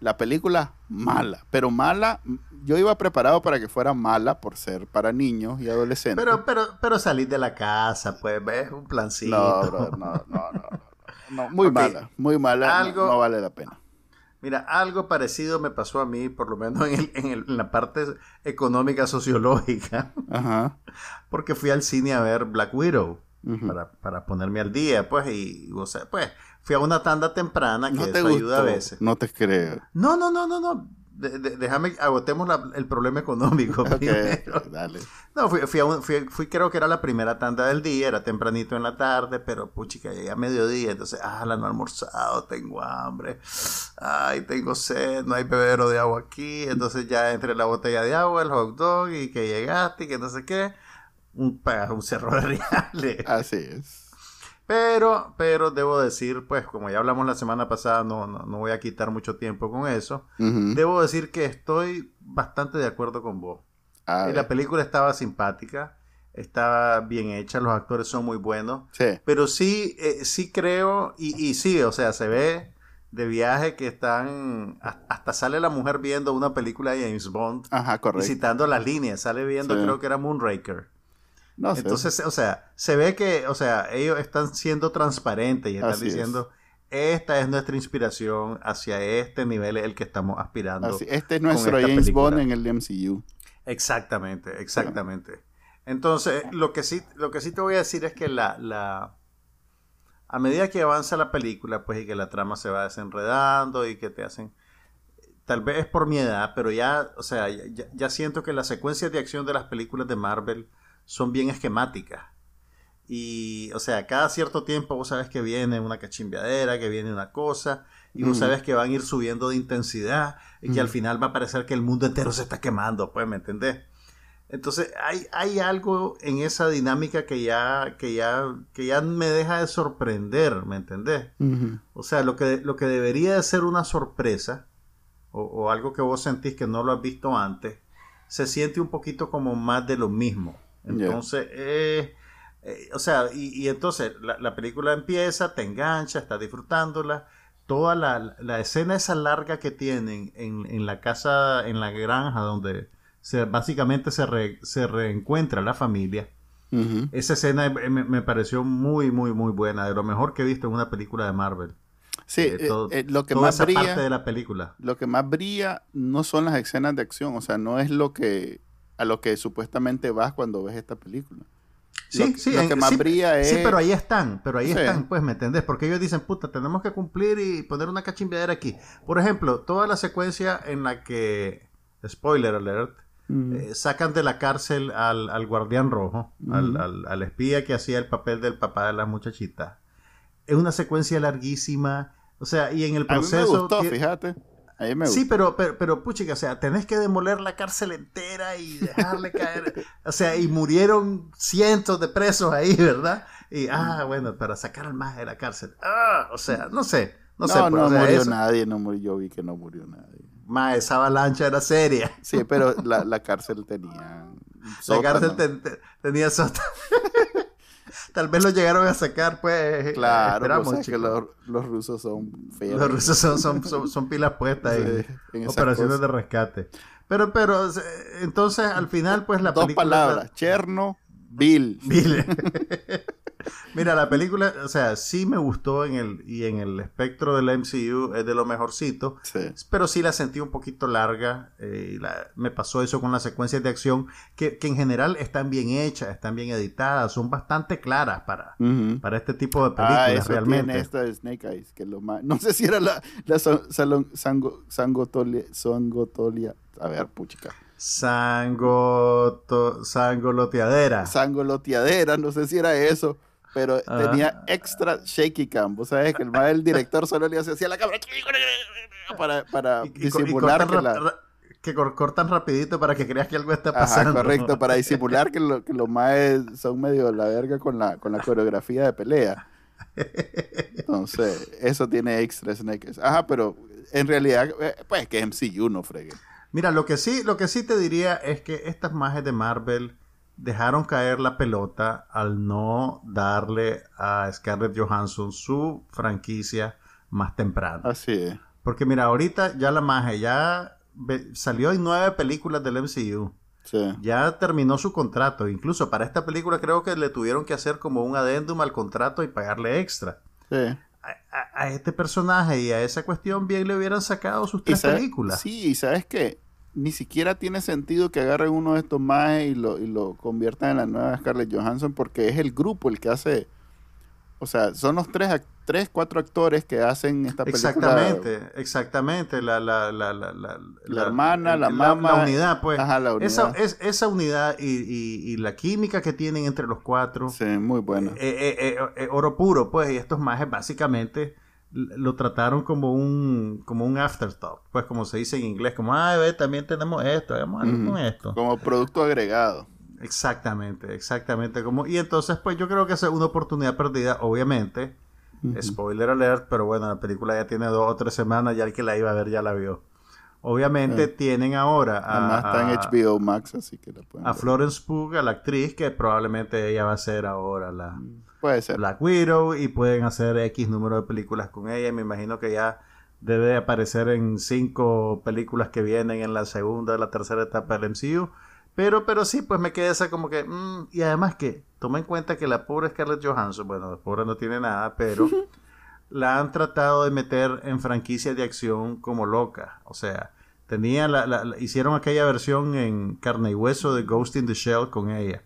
La película, mala. Pero mala, yo iba preparado para que fuera mala por ser para niños y adolescentes. Pero, pero, pero salir de la casa, pues, ves, un plancito. No, no, no, no, Muy mala, muy mala. Algo, no, vale la pena. Mira, algo parecido me pasó a mí, por lo menos en, en, la parte económica sociológica. Ajá. Porque fui al cine a ver Black Widow. para, para, ponerme al día, pues, y, o sea, pues, fui a una tanda temprana que no te ayuda a veces. No te creo. No, no, no, no, no déjame, agotemos el problema económico Dale. No, fui, fui, creo que era la primera tanda del día, era tempranito en la tarde, pero puchica, llegué a mediodía, entonces, ah, la no he almorzado, tengo hambre, ay, tengo sed, no hay bebero de agua aquí, entonces ya entre la botella de agua, el hot dog, y que llegaste, y que no sé qué, un, un cerro de reales. Así es. Pero, pero debo decir, pues como ya hablamos la semana pasada, no, no, voy a quitar mucho tiempo con eso. Debo decir que estoy bastante de acuerdo con vos. la película estaba simpática, estaba bien hecha, los actores son muy buenos. Sí. Pero sí, eh, sí creo, y, y sí, o sea, se ve de viaje que están, hasta sale la mujer viendo una película de James Bond. Ajá, correcto. Y citando las líneas, sale viendo, creo que era Moonraker. Entonces, o sea, se ve que, o sea, ellos están siendo transparentes y están diciendo, esta es nuestra inspiración hacia este nivel el que estamos aspirando. Este es nuestro James Bond en el MCU. Exactamente, exactamente. Entonces, lo que sí, lo que sí te voy a decir es que la, la, a medida que avanza la película, pues y que la trama se va desenredando y que te hacen, tal vez es por mi edad, pero ya, o sea, ya, ya siento que las secuencias de acción de las películas de Marvel son bien esquemáticas. Y, o sea, cada cierto tiempo vos sabes que viene una cachimbeadera, que viene una cosa, y vos sabes que van a ir subiendo de intensidad, y que al final va a parecer que el mundo entero se está quemando, pues, ¿me entendés? Entonces, hay, hay algo en esa dinámica que ya, que ya, que ya me deja de sorprender, ¿me entendés? O sea, lo que, lo que debería de ser una sorpresa, o, o algo que vos sentís que no lo has visto antes, se siente un poquito como más de lo mismo. Entonces, eh, eh, o sea, y, entonces la, película empieza, te engancha, estás disfrutándola. Toda la, escena esa larga que tienen en, la casa, en la granja, donde se, básicamente se, se reencuentra la familia. Esa escena me, pareció muy, muy, muy buena. De lo mejor que he visto en una película de Marvel. Sí, eh, lo que más brilla. Parte de la película. Lo que más brilla no son las escenas de acción, o sea, no es lo que a lo que supuestamente vas cuando ves esta película. Sí, lo, sí, lo en- que más sí, brilla es... Sí, pero ahí están, pero ahí Sí. están, pues, ¿me entendés? Porque ellos dicen, puta, tenemos que cumplir y poner una cachimbiadera aquí. Por ejemplo, toda la secuencia en la que, spoiler alert, Mm. eh, sacan de la cárcel al, al guardián rojo, al, al- al espía que hacía el papel del papá de la muchachita. Es una secuencia larguísima, o sea, y en el a mí me proceso... gustó, fíjate. A mí me Sí, pero, pero, pero puchica, o sea, tenés que demoler la cárcel entera y dejarle caer. O sea, y murieron cientos de presos ahí, ¿verdad? Y, ah, bueno, para sacar al más de la cárcel. Ah, o sea, no sé, no, No, sé. no, pues, o sea, murió eso- nadie, no murió, yo vi que no murió nadie. Ma, esa avalancha era seria. Sí, pero la, la cárcel tenía... La cárcel te- te- tenía sótano. Tal vez lo llegaron a sacar, pues. Claro, esperamos, pues, es que los, los rusos son feos. Los rusos son, son, son, son pilas puestas en Sí, en esas operaciones cosas. de rescate. Pero, pero, entonces, al final, pues la Dos película... palabras, Chernobyl. Mire. Mira, la película, o sea, sí me gustó en el, y en el espectro del MCU es de lo mejorcito, Sí. pero sí la sentí un poquito larga. eh, la- me pasó eso con las secuencias de acción, que, que en general están bien hechas, están bien editadas, son bastante claras para, Ujú. para este tipo de películas Ah, eso realmente. tiene esta de Snake Eyes, que lo más... No sé si era la, la son- sango- sangotolia, sangotolia... A ver, puchica. Sangoto, sangoloteadera. Sangoloteadera, no sé si era eso, pero Ajá. tenía extra shaky cam. Vos sabés que el, el director solo le hacía la cámara para, para Y- y disimular que la... cortan rapidito para que creas que algo está Ajá, pasando. correcto, para disimular que, lo, que los maes son medio la verga con la, con la coreografía de pelea. Entonces, eso tiene extra snakes. Ajá, pero en realidad, eh, pues que MCU no fregue. Mira, lo que sí, lo que sí te diría es que estas mages de Marvel dejaron caer la pelota al no darle a Scarlett Johansson su franquicia más temprano. Así es. Porque mira, ahorita ya la magia ya salió en nueve películas del MCU. Sí. Ya terminó su contrato. Incluso para esta película creo que le tuvieron que hacer como un adendum al contrato y pagarle extra. sí. A, a- a este personaje y a esa cuestión bien le hubieran sacado sus tres películas. Sí, y sabes que ni siquiera tiene sentido que agarren uno de estos maes y lo, y lo conviertan en la nueva Scarlett Johansson porque es el grupo el que hace. O sea, son los tres, tres cuatro actores que hacen esta película. Exactamente, exactamente. La, la, la, la, la, La hermana, la mamá, La unidad, pues. Ajá, la unidad. Esa, es, esa unidad y, y- y la química que tienen entre los cuatro. Sí, muy bueno. eh, eh, eh, oro puro, pues. Y estos majes básicamente lo trataron como un como un afterthought. Pues como se dice en inglés. Como, ah, ve, también tenemos esto. Hagamos algo Ujú. con esto. Como producto agregado. Exactamente, exactamente. Como, y entonces, pues yo creo que es una oportunidad perdida, obviamente. Spoiler alert, pero bueno, la película ya tiene dos o tres semanas, ya el que la iba a ver ya la vio. Obviamente Sí. tienen ahora a, Además está en HBO Max, así que la pueden a ver. Florence Pugh, a la actriz, que probablemente ella va a ser ahora la Puede ser. Black Widow y pueden hacer X número de películas con ella. Me imagino que ya debe aparecer en cinco películas que vienen en la segunda o la tercera etapa del MCU. Pero, pero sí, pues me quedé esa como que... mm, y además que, toma en cuenta que la pobre Scarlett Johansson, bueno, la pobre no tiene nada, pero la han tratado de meter en franquicias de acción como loca. O sea, tenía la, la- la- hicieron aquella versión en carne y hueso de Ghost in the Shell con ella.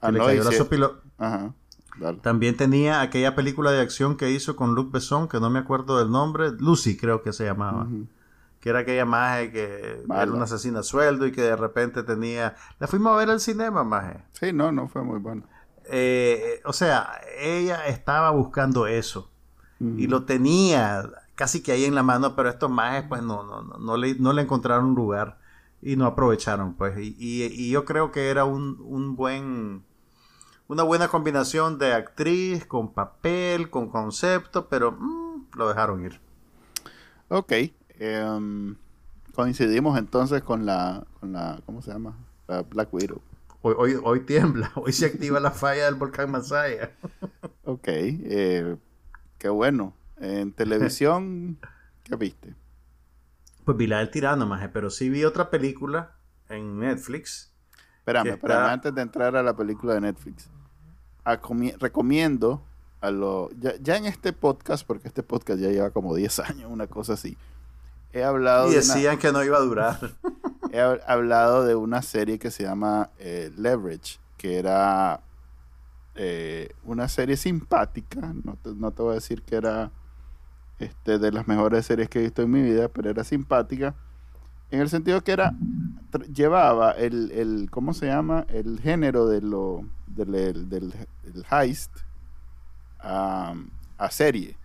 Ah, Que le no, cayó y la sí. sopilo- Ajá. Dale. también tenía aquella película de acción que hizo con Luc Besson, que no me acuerdo del nombre, Lucy creo que se llamaba, que era aquella maje que Mala. era una asesina a sueldo y que de repente tenía... La fuimos a ver al cinema, maje. Sí, no, no fue muy bueno. Eh, o sea, ella estaba buscando eso y lo tenía casi que ahí en la mano, pero estos majes pues no, no, no, no le, no le encontraron lugar y no aprovecharon pues. Y, y- y yo creo que era un, un buen, una buena combinación de actriz con papel, con concepto, pero mm, lo dejaron ir. Ok. em, coincidimos entonces con la, con la, ¿cómo se llama? La Black Widow. Hoy, hoy, hoy tiembla, hoy se activa la falla del volcán Masaya. Ok. eh, qué bueno. En televisión, ¿qué viste? Pues vi la del tirano, maje, pero sí vi otra película en Netflix. Espérame, espérame, está- antes de entrar a la película de Netflix. Recomiendo a lo. Ya, ya en este podcast, porque este podcast ya lleva como 10 años, una cosa así. He hablado, Y de una, decían que no iba a durar. he hab- hablado de una serie que se llama eh, Leverage, que era eh, una serie simpática. No te, no te voy a decir que era este, de las mejores series que he visto en mi vida, pero era simpática. En el sentido que era llevaba el, el ¿cómo se llama? el género de lo del, del, del- del heist a, a serie.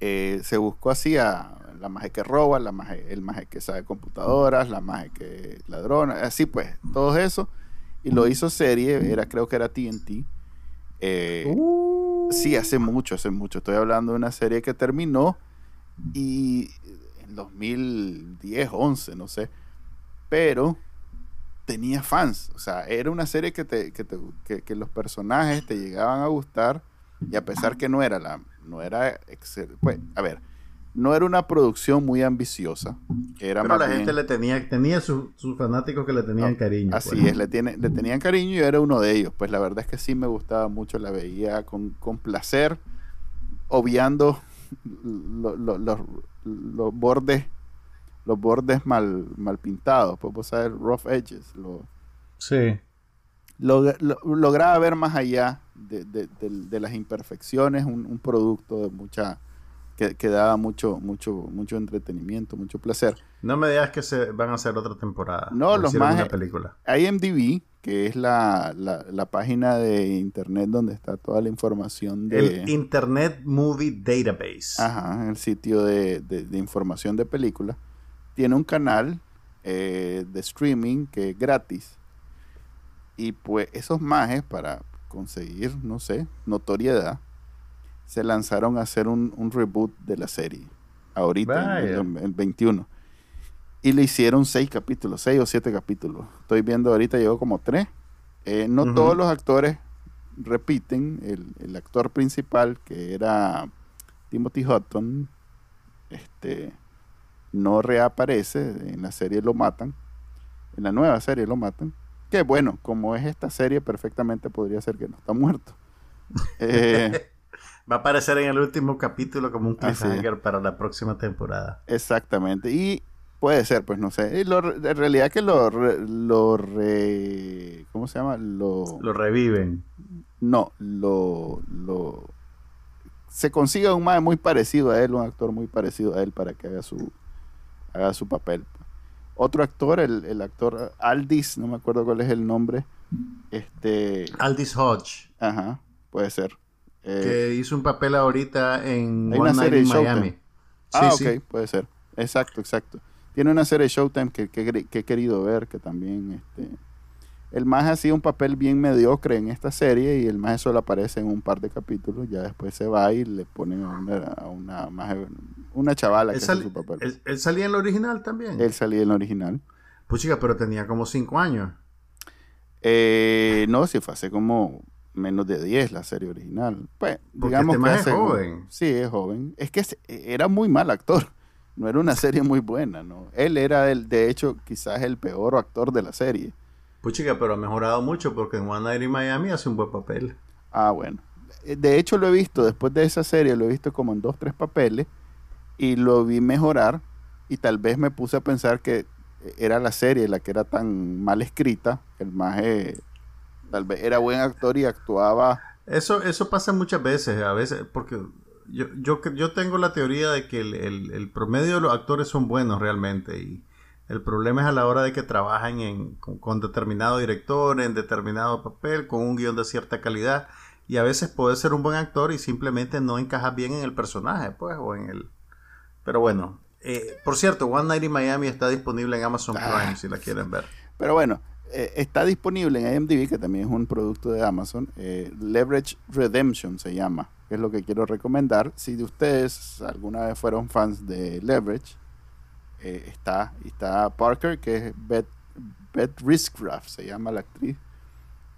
Eh, se buscó así a la maje que roba, la maje- el maje que sabe computadoras, la maje que ladrona, así pues, todo eso. Y lo hizo serie, era, creo que era TNT. Eh, Uh. Sí, hace mucho, hace mucho. Estoy hablando de una serie que terminó y 2010, 11, no sé. Pero tenía fans. O sea, era una serie que, te, que, te- que- que los personajes te llegaban a gustar y a pesar que no era la... No era... Pues, a ver, no era una producción muy ambiciosa. Era Pero la bien- gente le tenía, tenía su- sus fanáticos que le tenían cariño. Así pues. es, le, tiene, le tenían cariño y yo era uno de ellos. Pues la verdad es que sí me gustaba mucho, la veía con, con placer, obviando lo- lo- los, los bordes los bordes mal, mal pintados, pues vos sabes, rough edges. Lo, Sí. lo- lo- lograba ver más allá de, de- de- de las imperfecciones, un, un producto de mucha que, que daba mucho, mucho, mucho entretenimiento, mucho placer. No me digas que se van a hacer otra temporada. No, los majes- una película. IMDb, que es la, la, la página de internet donde está toda la información de... El Internet Movie Database. Ajá, el sitio de, de- de información de películas. Tiene un canal eh, de streaming que es gratis. Y pues esos majes, para conseguir, no sé, notoriedad, se lanzaron a hacer un, un reboot de la serie. Ahorita, en el, el 21. Y le hicieron seis capítulos, seis o siete capítulos. Estoy viendo ahorita, llevo como tres. Eh, no todos los actores repiten. El, el actor principal, que era Timothy Hutton, este, no reaparece. En la serie lo matan. En la nueva serie lo matan. Que bueno, como es esta serie, perfectamente podría ser que no está muerto. Eh, Va a aparecer en el último capítulo como un cliffhanger para la próxima temporada. Exactamente. Y puede ser, pues no sé. Y lo- en realidad que lo, lo re- ¿cómo se llama? Lo, Lo reviven. no, lo, lo se consiga un mae muy parecido a él, un actor muy parecido a él para que haga su haga su papel. Otro actor, el, el actor Aldis, no me acuerdo cuál es el nombre. Este, Aldis Hodge, ajá, puede ser. Eh, que hizo un papel ahorita en One una Night serie in. Miami. Ah, Sí, ok, sí. puede ser. Exacto, exacto. Tiene una serie de Showtime que, que- que he querido ver, que también, este... El más ha sido un papel bien mediocre en esta serie y el más solo aparece en un par de capítulos, ya después se va y le ponen a una, a una, maje- una chavala que Él, hace sal- su papel. él- él salía en la original también. Él salía en la original. Pues chica, pero tenía como cinco años. Eh, no, si fue hace como menos de 10 la serie original. Pues, Porque digamos este que maje es hace- joven. Sí, es joven. Es que era muy mal actor. No era una serie muy buena, ¿no? Él era, el, de hecho, quizás el peor actor de la serie. Pues chica, pero ha mejorado mucho porque en One Night in Miami hace un buen papel. Ah, bueno. Eh, De hecho, lo he visto, después de esa serie, lo he visto como en dos, tres papeles y lo vi mejorar y tal vez me puse a pensar que era la serie la que era tan mal escrita, el más tal vez era buen actor y actuaba Eso, eso pasa muchas veces, a veces, porque yo, yo, yo tengo la teoría de que el, el- el promedio de los actores son buenos realmente y el problema es a la hora de que trabajan en, con, con determinado director, en determinado papel, con un guion de cierta calidad y a veces puedes ser un buen actor y simplemente no encajas bien en el personaje, pues, o en el... Pero bueno, eh, por cierto, One Night in Miami está disponible en Amazon Ah. Prime si la quieren ver. Pero bueno, eh, está disponible en IMDb, que también es un producto de Amazon. eh, Leverage Redemption se llama, que es lo que quiero recomendar. Si de ustedes alguna vez fueron fans de Leverage, eh, está, está Parker, que es Beth, Beth Riscraft, se llama la actriz.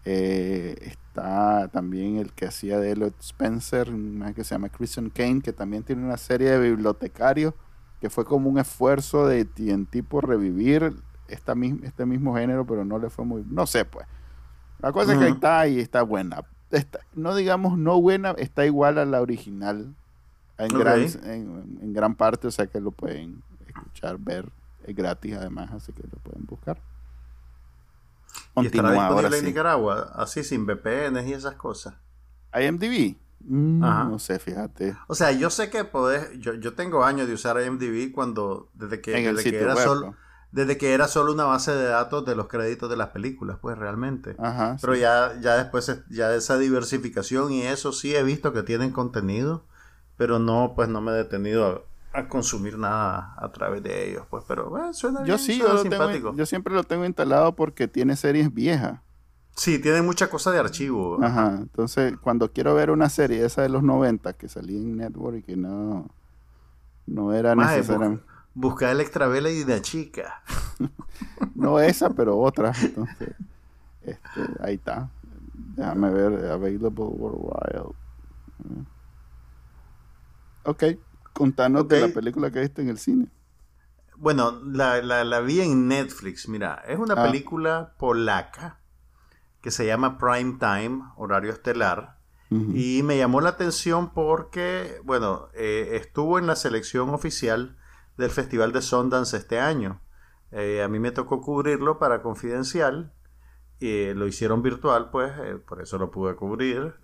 Está también el que hacía de Elliot Spencer, que se llama Christian Kane, que también tiene una serie de bibliotecarios que fue como un esfuerzo de TNT por revivir esta, mis- este mismo género, pero no le fue muy... No sé, pues. La cosa es que está y está buena. Está- no digamos no buena, está igual a la original en, Ok. gran, en, en gran parte, o sea que lo pueden escuchar, ver, es gratis además, así que lo pueden buscar. y estará disponible en Nicaragua, así sin VPN y esas cosas. IMDb. Mm, no sé, fíjate. O sea, yo sé que podés, yo, yo tengo años de usar IMDb cuando, desde que, desde que era solo desde que era solo una base de datos de los créditos de las películas, pues realmente. Pero ya, ya después, ya esa diversificación y eso sí he visto que tienen contenido, pero no, pues no me he detenido a, consumir nada a través de ellos, pues, pero bueno, suena yo sí, yo, simpático. yo siempre lo tengo instalado porque tiene series viejas. Sí, tiene mucha cosa de archivo. Ajá, entonces cuando quiero ver una serie esa de los 90 que salía en Network y que no, no era necesaria Busca el extra y de chica. no esa, pero otra. Entonces, este, ahí está. Déjame ver. Available Worldwide. Ok. Contanos de la película que viste en el cine. Bueno, la, la, vi en Netflix. Mira, es una ah. película polaca que se llama Prime Time, horario estelar. Y me llamó la atención porque, bueno, eh, estuvo en la selección oficial del Festival de Sundance este año. Eh, a mí me tocó cubrirlo para Confidencial. Y lo hicieron virtual, pues, eh, por eso lo pude cubrir.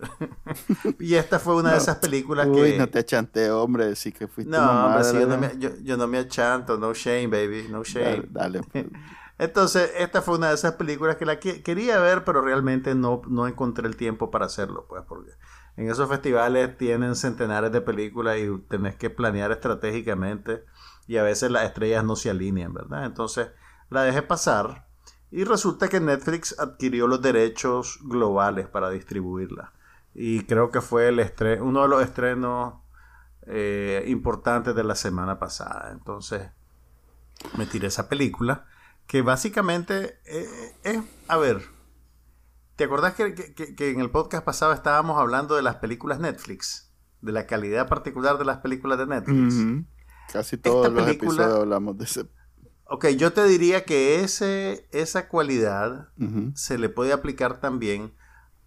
y esta fue una de esas películas que... Uy, no te achanté, hombre, sí que fuiste No, hombre, yo, no me, yo, no me achanto, no shame, baby, no shame. Dale, pues. Entonces, esta fue una de esas películas que la quería ver, pero realmente no, no encontré el tiempo para hacerlo, pues, porque en esos festivales tienen centenares de películas y tenés que planear estratégicamente y a veces las estrellas no se alinean, ¿verdad? Entonces la dejé pasar y resulta que Netflix adquirió los derechos globales para distribuirla. Y creo que fue el uno de los estrenos eh, importantes de la semana pasada. Entonces me tiré esa película que básicamente eh, es, a ver, ¿te acordás que, en el podcast pasado estábamos hablando de las películas Netflix? De la calidad particular de las películas de Netflix. Casi todos los episodios hablamos de ese. Ok, yo te diría que ese, esa cualidad se le puede aplicar también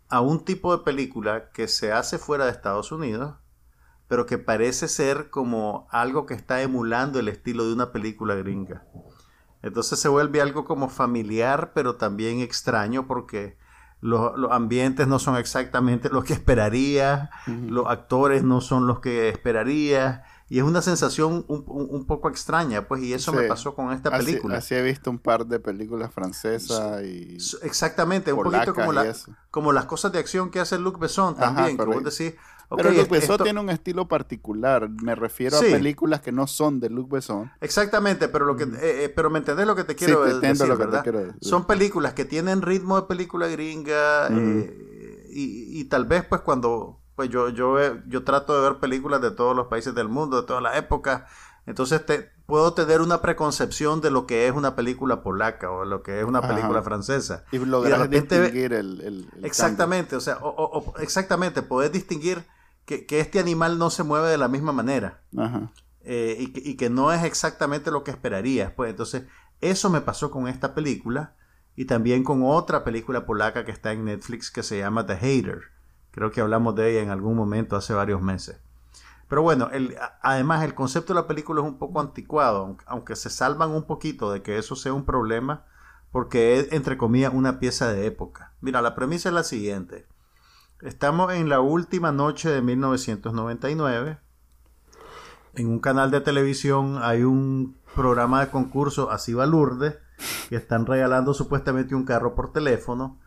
a un tipo de película que se hace fuera de Estados Unidos, pero que parece ser como algo que está emulando el estilo de una película gringa. Entonces se vuelve algo como familiar, pero también extraño porque los, ambientes no son exactamente lo que esperaría, los actores no son los que esperaría y es una sensación un, poco extraña, pues, y eso me pasó con esta película. Así, he visto un par de películas francesas y. Exactamente, un poquito como, como las cosas de acción que hace Luc Besson también, pero, vos decís. pero Luc Besson tiene un estilo particular. Me refiero a películas que no son de Luc Besson. Exactamente, pero lo que, mm. eh, eh, pero me entendés lo que te quiero decir, ¿verdad? Son películas que tienen ritmo de película gringa eh, y, y, tal vez pues cuando pues yo, yo, yo trato de ver películas de todos los países del mundo, de todas las épocas. Entonces te, puedo tener una preconcepción de lo que es una película polaca o lo que es una película francesa. Y lograr distinguir el, Exactamente, o sea, o, exactamente, poder distinguir que, este animal no se mueve de la misma manera. Eh, y, que, y, que, no es exactamente lo que esperarías. Pues entonces, eso me pasó con esta película y también con otra película polaca que está en Netflix que se llama The Hater Creo que hablamos de ella en algún momento hace varios meses. Pero bueno, además el concepto de la película es un poco anticuado, aunque se salvan un poquito de que eso sea un problema, porque es, entre comillas, una pieza de época. Mira, la premisa es la siguiente. Estamos en la última noche de 1999. En un canal de televisión hay un programa de concurso, así va Lourdes, que están regalando supuestamente un carro por teléfono.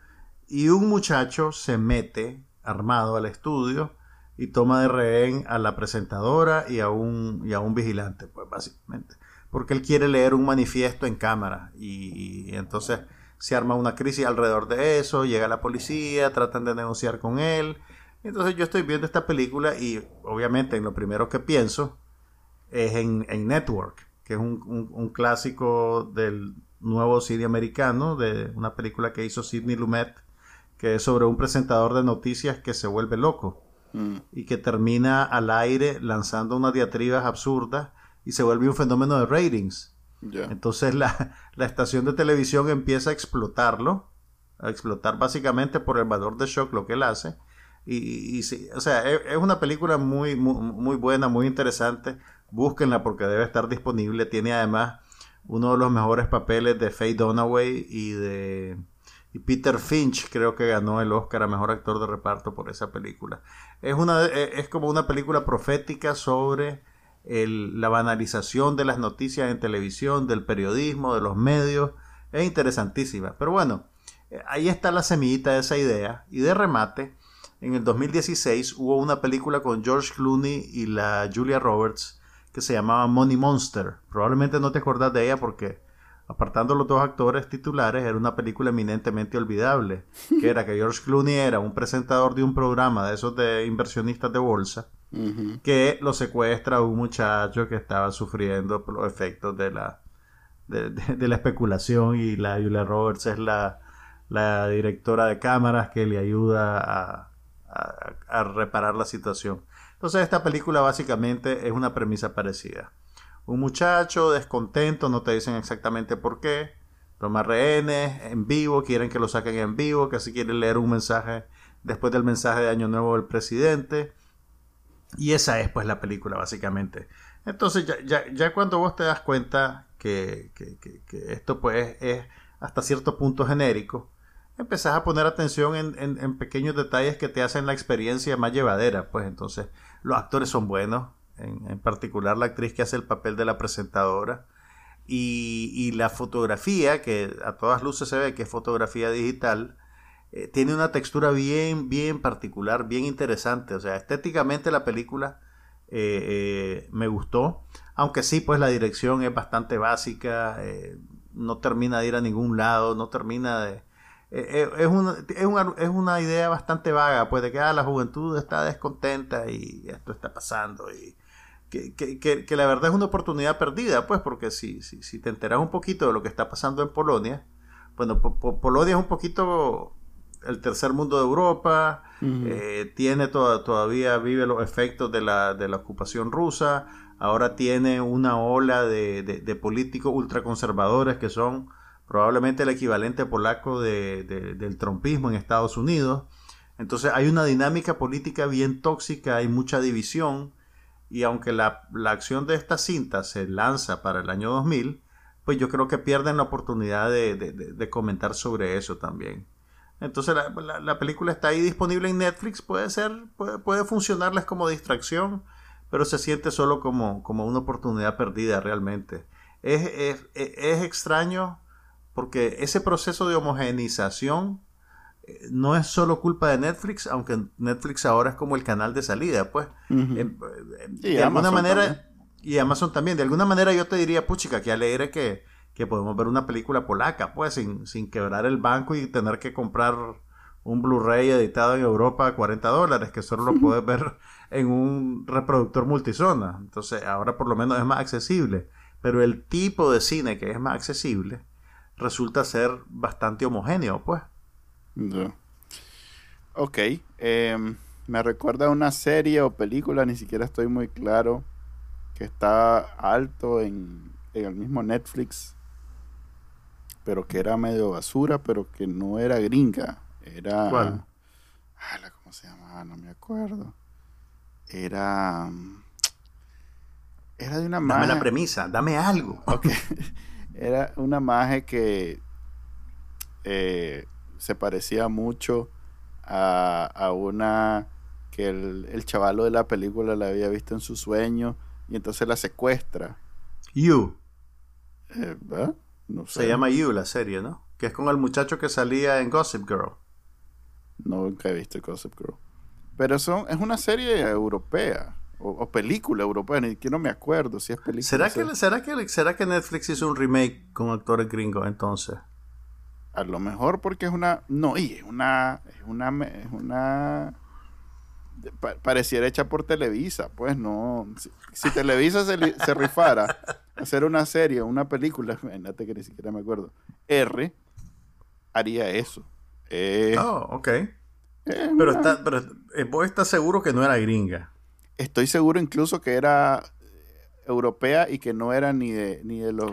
Y un muchacho se mete armado al estudio y toma de rehén a la presentadora y a un, y a un vigilante, pues básicamente. Porque él quiere leer un manifiesto en cámara y, entonces se arma una crisis alrededor de eso, llega la policía, tratan de negociar con él. Entonces yo estoy viendo esta película y obviamente en lo primero que pienso es en, Network, que es un, un, clásico del nuevo cine americano, de una película que hizo Sidney Lumet que es sobre un presentador de noticias que se vuelve loco mm. y que termina al aire lanzando unas diatribas absurdas y se vuelve un fenómeno de ratings. Entonces la, estación de televisión empieza a explotarlo, a explotar básicamente por el valor de shock lo que él hace. Y, y, o sea, es, una película muy, muy, muy, buena, muy interesante. Búsquenla porque debe estar disponible. Tiene además uno de los mejores papeles de Faye Dunaway y de y Peter Finch creo que ganó el Oscar a Mejor Actor de Reparto por esa película. Es, una, eh, es como una película profética sobre la banalización de las noticias en televisión, del periodismo, de los medios. Es interesantísima. Pero bueno, eh, ahí está la semillita de esa idea. Y de remate, en el 2016 hubo una película con George Clooney y la Julia Roberts que se llamaba Money Monster. Probablemente no te acordás de ella porque apartando los dos actores titulares, era una película eminentemente olvidable, que era que George Clooney era un presentador de un programa de esos de inversionistas de bolsa, que lo secuestra a un muchacho que estaba sufriendo los efectos de la, de, la especulación y la Julia Roberts es la, la directora de cámaras que le ayuda a, a reparar la situación. Entonces esta película básicamente es una premisa parecida un muchacho descontento, no te dicen exactamente por qué, toma rehenes en vivo, quieren que lo saquen en vivo, que así quieren leer un mensaje después del mensaje de Año Nuevo del presidente. Y esa es pues la película básicamente. Entonces ya, ya, cuando vos te das cuenta que, esto pues es hasta cierto punto genérico, empezás a poner atención en, en, pequeños detalles que te hacen la experiencia más llevadera. Pues entonces los actores son buenos, en, particular la actriz que hace el papel de la presentadora. Y, la fotografía, que a todas luces se ve que es fotografía digital, eh, tiene una textura bien, bien particular, bien interesante. O sea, estéticamente la película eh, eh, me gustó, aunque sí, pues la dirección es bastante básica, no termina de ir a ningún lado, no termina de... Es una, es, una, es, una, idea bastante vaga, pues de que ah, la juventud está descontenta y esto está pasando y que, la verdad es una oportunidad perdida, pues, porque si, si, si, te enteras un poquito de lo que está pasando en Polonia, bueno, Polonia es un poquito el tercer mundo de Europa, eh, tiene todavía vive los efectos de la, de la ocupación rusa, ahora tiene una ola de, de, políticos ultraconservadores que son probablemente el equivalente polaco de, del trompismo en Estados Unidos. Entonces hay una dinámica política bien tóxica, hay mucha división y aunque la, acción de esta cinta se lanza para el año 2000, pues yo creo que pierden la oportunidad de, comentar sobre eso también. Entonces la, película está ahí disponible en Netflix, puede ser, puede, funcionarles como distracción, pero se siente solo como, como una oportunidad perdida realmente. Es, es, es extraño porque ese proceso de homogenización no es solo culpa de Netflix, aunque Netflix ahora es como el canal de salida, pues. de alguna manera, y Amazon también, de alguna manera yo te diría, puchica, que alegre que, que podemos ver una película polaca, pues, sin, sin quebrar el banco y tener que comprar un Blu-ray editado en Europa a 40 dólares, que solo lo puedes ver en un reproductor multizona. Entonces, ahora por lo menos es más accesible. Pero el tipo de cine que es más accesible resulta ser bastante homogéneo, pues. Ok. Em, me recuerda a una serie o película, ni siquiera estoy muy claro, que está alto en, el mismo Netflix, pero que era medio basura, pero que no era gringa. Era. ¿Cuál? ¿Cómo se llamaba? No me acuerdo. Era. Era de una magia. Dame la premisa, dame algo. Ok. Era una magia que. Eh, se parecía mucho a, una que el, el chavalo de la película la había visto en su sueño y entonces la secuestra. You. Eh, no sé. Se llama You la serie, ¿no? Que es con el muchacho que salía en Gossip Girl. Nunca he visto Gossip Girl. Pero son, es una serie europea. O, película europea, ni que no me acuerdo si es película. ¿Será que, ¿será, que, ¿Será que Netflix hizo un remake con actores gringos entonces? A lo mejor porque es una. No, y es una. Es una. Es una pareciera hecha por Televisa, pues no. Si, Televisa se, se, rifara hacer una serie, una película, imagínate que ni siquiera me acuerdo. R haría eso. Eh, oh, ok. pero, está, pero eh, vos estás seguro que no era gringa. Estoy seguro incluso que era europea y que no era ni de, ni de los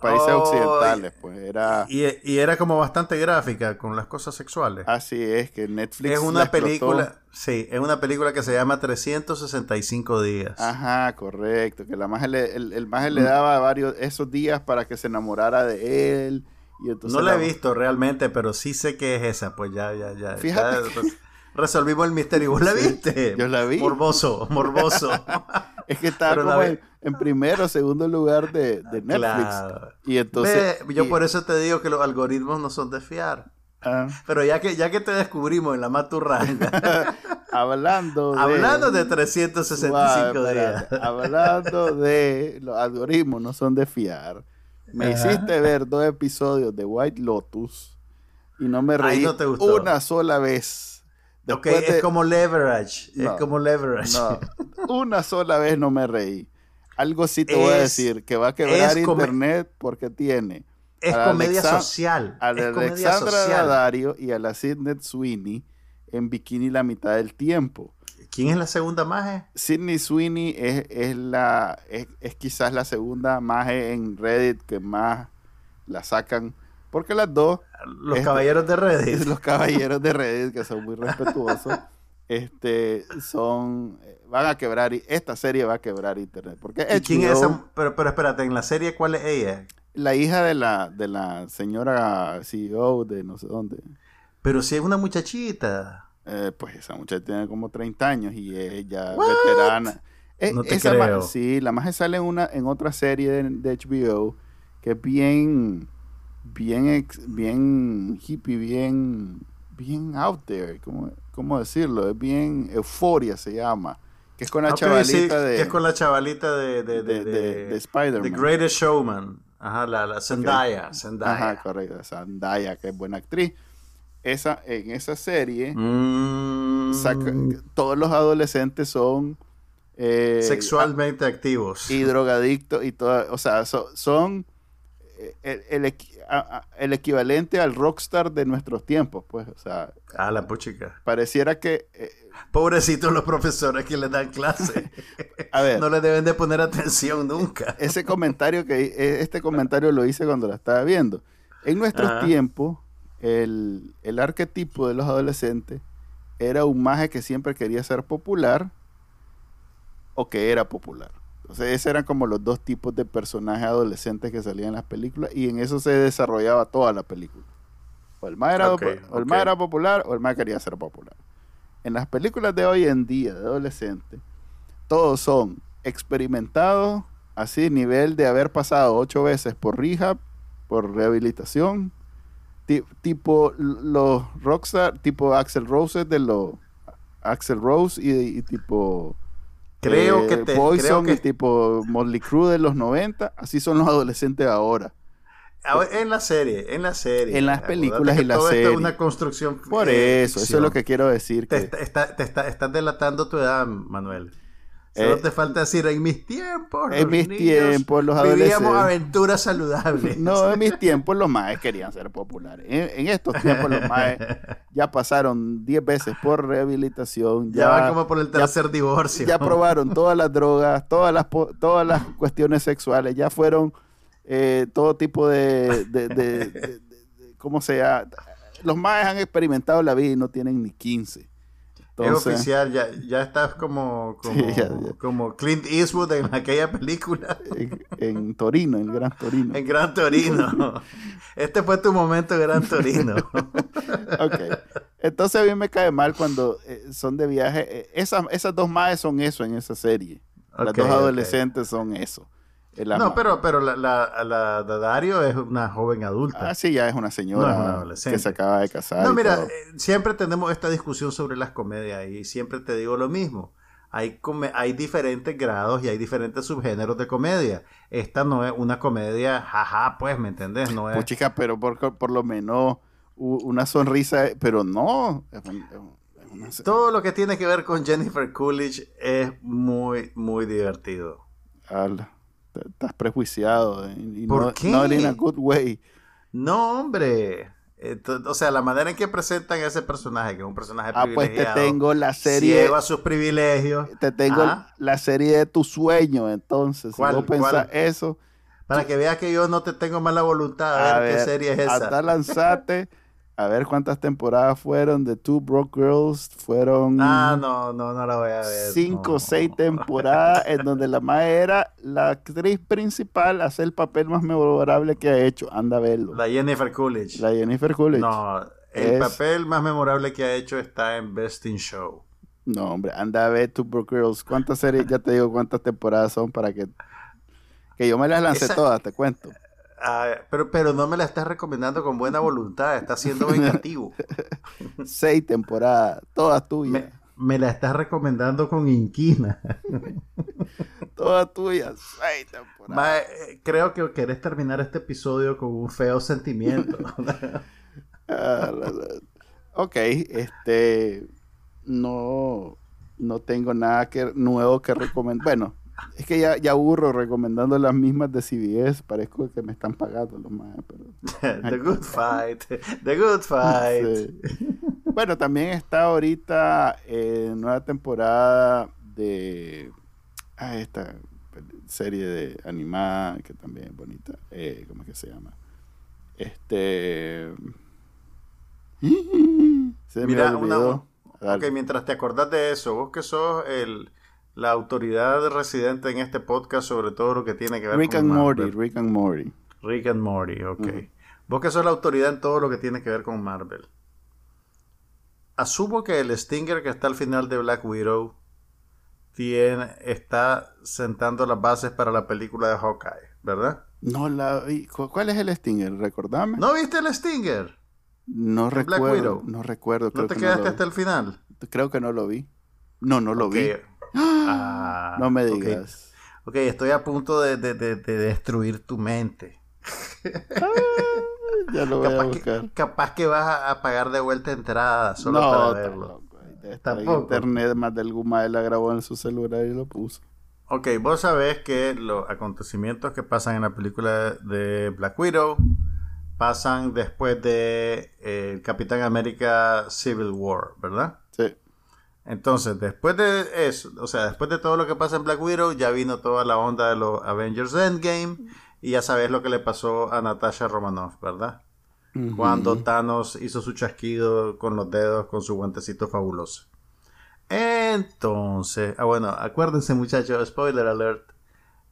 países occidentales, pues era... Y, era como bastante gráfica con las cosas sexuales. Así es, que Netflix... Es una película, sí, es una película que se llama 365 días. Ajá, correcto, que la el, el le mm. daba varios esos días para que se enamorara de él Y entonces no la he visto realmente, pero sí sé que es esa. Pues ya, ya, ya. Fíjate ya resolvimos el misterio. ¿Vos la Sí, viste? yo la vi. Morboso, morboso. Es que estaba como en, en primero o segundo lugar de, de Netflix. Claro. Y entonces. Ve, yo y- por eso te digo que los algoritmos no son de fiar. ah, Pero ya que, ya que te descubrimos en la maturranga, hablando de. hablando de 365 Guau, días. Hablando de los algoritmos, no son de fiar. Me Ajá. hiciste ver dos episodios de White Lotus y no me Ay, reí no te gustó. una sola vez. Ok, Después es de- como leverage. No, es como leverage. No, una sola vez no me reí. Algo sí te voy a Es- decir, que va a quebrar es internet porque tiene es a comedia Alexa- social. a es la Alexandra. Daddario y a la Sidney Sweeney en bikini la mitad del tiempo. ¿Quién es la segunda maje? Sidney Sweeney es, es la, es, es quizás la segunda maje en Reddit que más la sacan, porque las dos, Los Este- caballeros de Reddit. los caballeros de Reddit, que son muy respetuosos, este, son, eh, van a quebrar, esta serie va a quebrar internet, porque ¿Y quién es esa? Pero, pero espérate, en la serie, ¿cuál es ella? la hija de la, de la señora CEO de no sé dónde, Pero si es una muchachita. Eh, pues esa muchacha tiene como 30 años y es ya What? veterana. Eh, No te esa creo. sí, la magia sale en una en otra serie de, de HBO que es bien bien ex- bien hippie, bien bien out there, ¿cómo, cómo decirlo? Es bien euforia se llama, que es con la chavalita sí, de, que es con la chavalita de, de, de, de, de- de- de Spider-Man. The Greatest Showman. Ajá, la, la Zendaya. Zendaya. Ajá, correcto, Zendaya, que es buena actriz. Esa en esa serie Mm, saca- todos los adolescentes son eh, sexualmente activos. y drogadictos y toda, o sea, so- son el, el el equivalente al rockstar de nuestros tiempos, pues, o sea, Ah, la puchica. pareciera que, eh, Pobrecitos los profesores que les dan clase. a ver, no les deben de poner atención nunca. ese comentario que eh, este comentario lo hice cuando la estaba viendo. En nuestros Ajá. tiempos, el, el arquetipo de los adolescentes era un maje que siempre quería ser popular o que era popular. Entonces, esos eran como los dos tipos de personajes adolescentes que salían en las películas y en eso se desarrollaba toda la película. O el más era, o el popular o el más quería ser popular. En las películas de hoy en día, de adolescentes, todos son experimentados, así, nivel de haber pasado ocho veces por rehab, por rehabilitación, ti- tipo los rockstar, tipo Axel Rose de los Axel Rose y, y tipo Creo eh, que te. Poison creo que, tipo Motley Crue de los 90, así son los adolescentes ahora. Ah, en la serie, en la serie. En las películas y la todo esto serie. es una construcción. Por eso, eso es ficción. lo que quiero decir. Te, Que, está- te está- estás delatando tu edad, Manuel. Eh, Solo te falta decir, en mis tiempos. en mis niños tiempos, los Vivíamos adolescentes- aventuras saludables. No, en mis tiempos los maes querían ser populares. En, en estos tiempos los maes ya pasaron 10 veces por rehabilitación. Ya, Ya, van como por el tercer divorcio. ya probaron todas las drogas, todas las, todas las cuestiones sexuales. Ya fueron eh, todo tipo de, de, de- de- de- de- ¿Cómo sea? Los maes han experimentado la vida y no tienen ni 15. Es oficial, ya, ya estás como, como, Sí, ya, ya. como Clint Eastwood en aquella película. en, en Torino, en Gran Torino. En Gran Torino. Este fue tu momento, Gran Torino. Ok. Entonces a mí me cae mal cuando eh, son de viaje. Eh, esas, esas dos maes son eso en esa serie. Las dos adolescentes son eso. No, pero, pero la, la, la Dario es una joven adulta. Ah, sí, ya es una señora No adolescente. que se acaba de casar. No, mira, eh, siempre tenemos esta discusión sobre las comedias y siempre te digo lo mismo. Hay, come- hay diferentes grados y hay diferentes subgéneros de comedia. Esta no es una comedia, jaja, pues, ¿me entendés? No es... Pues chica, pero por, por lo menos una sonrisa, pero no. es un- es un- Todo lo que tiene que ver con Jennifer Coolidge es muy, muy divertido. Ala, t- estás prejuiciado. Y ¿Por no, qué? Not in a good way. No, hombre. O sea, la manera en que presentan a ese personaje, que es un personaje Ah, pues te privilegiado, tengo la serie. ciego a sus privilegios, Te tengo Ajá. la serie de tu sueño, entonces. Si ¿Cuál- vos pensás eso, para que veas que yo no te tengo mala voluntad. A, a ver, qué serie es esa. anda, lanzate A ver cuántas temporadas fueron de Two Broke Girls. Fueron. Ah, no, no, no la voy a ver. Cinco o no. seis temporadas en donde la madre era la actriz principal, hace el papel más memorable que ha hecho. Anda a verlo. La Jennifer Coolidge. La Jennifer Coolidge. No, el Es- papel más memorable que ha hecho está en Best in Show. No, hombre, anda a ver Two Broke Girls. ¿Cuántas series? Ya te digo cuántas temporadas son para que. Que yo me las lancé Esa- todas, te cuento. Ah, pero, pero no me la estás recomendando con buena voluntad, está siendo vengativo. Seis temporadas, todas tuyas. me, me la estás recomendando con inquina. Todas tuyas. Seis temporadas. Ma, eh, creo que querés terminar este episodio con un feo sentimiento. Ah, la- la- Ok, este. No. No tengo nada que, nuevo que recomendar. Bueno, es que ya, ya aburro recomendando las mismas de CBS. Parezco que me están pagando los más. Pero... The Good Fight. The Good Fight. Sí. Bueno, también está ahorita eh, nueva temporada de ah, esta serie de animada que también es bonita. Eh, ¿Cómo es que se llama? Este. Se me Mira, olvidó. una-. Ok, mientras te acordás de eso, vos que sos el, la autoridad residente en este podcast sobre todo lo que tiene que ver Rick con and Morty. Rick and Morty. Rick and Morty, ok. Vos que sos la autoridad en todo lo que tiene que ver con Marvel. Asumo que el Stinger que está al final de Black Widow tiene, está sentando las bases para la película de Hawkeye, ¿verdad? No la vi. ¿Cu- ¿Cuál es el Stinger? ¿Recordame? ¿No viste el Stinger? No Black recuerdo. Widow. No recuerdo. ¿No te que quedaste hasta el final? Creo que no lo vi. No, no lo vi. Ah, no me digas. Ok, estoy a punto de, de- de- de destruir tu mente. Ya lo voy a Capaz buscar. que, capaz que vas a- a pagar de vuelta entrada solo no, para verlo. Tampoco. internet más de algún madre la grabó en su celular y lo puso. Ok, vos sabés que los acontecimientos que pasan en la película de Black Widow pasan después de eh, Capitán América Civil War, ¿verdad? Sí. Entonces, después de eso, o sea, después de todo lo que pasa en Black Widow, ya vino toda la onda de los Avengers Endgame y ya sabes lo que le pasó a Natasha Romanoff, ¿verdad? Cuando. Thanos hizo su chasquido con los dedos con su guantecito fabuloso. Entonces, ah bueno, acuérdense muchachos, spoiler alert.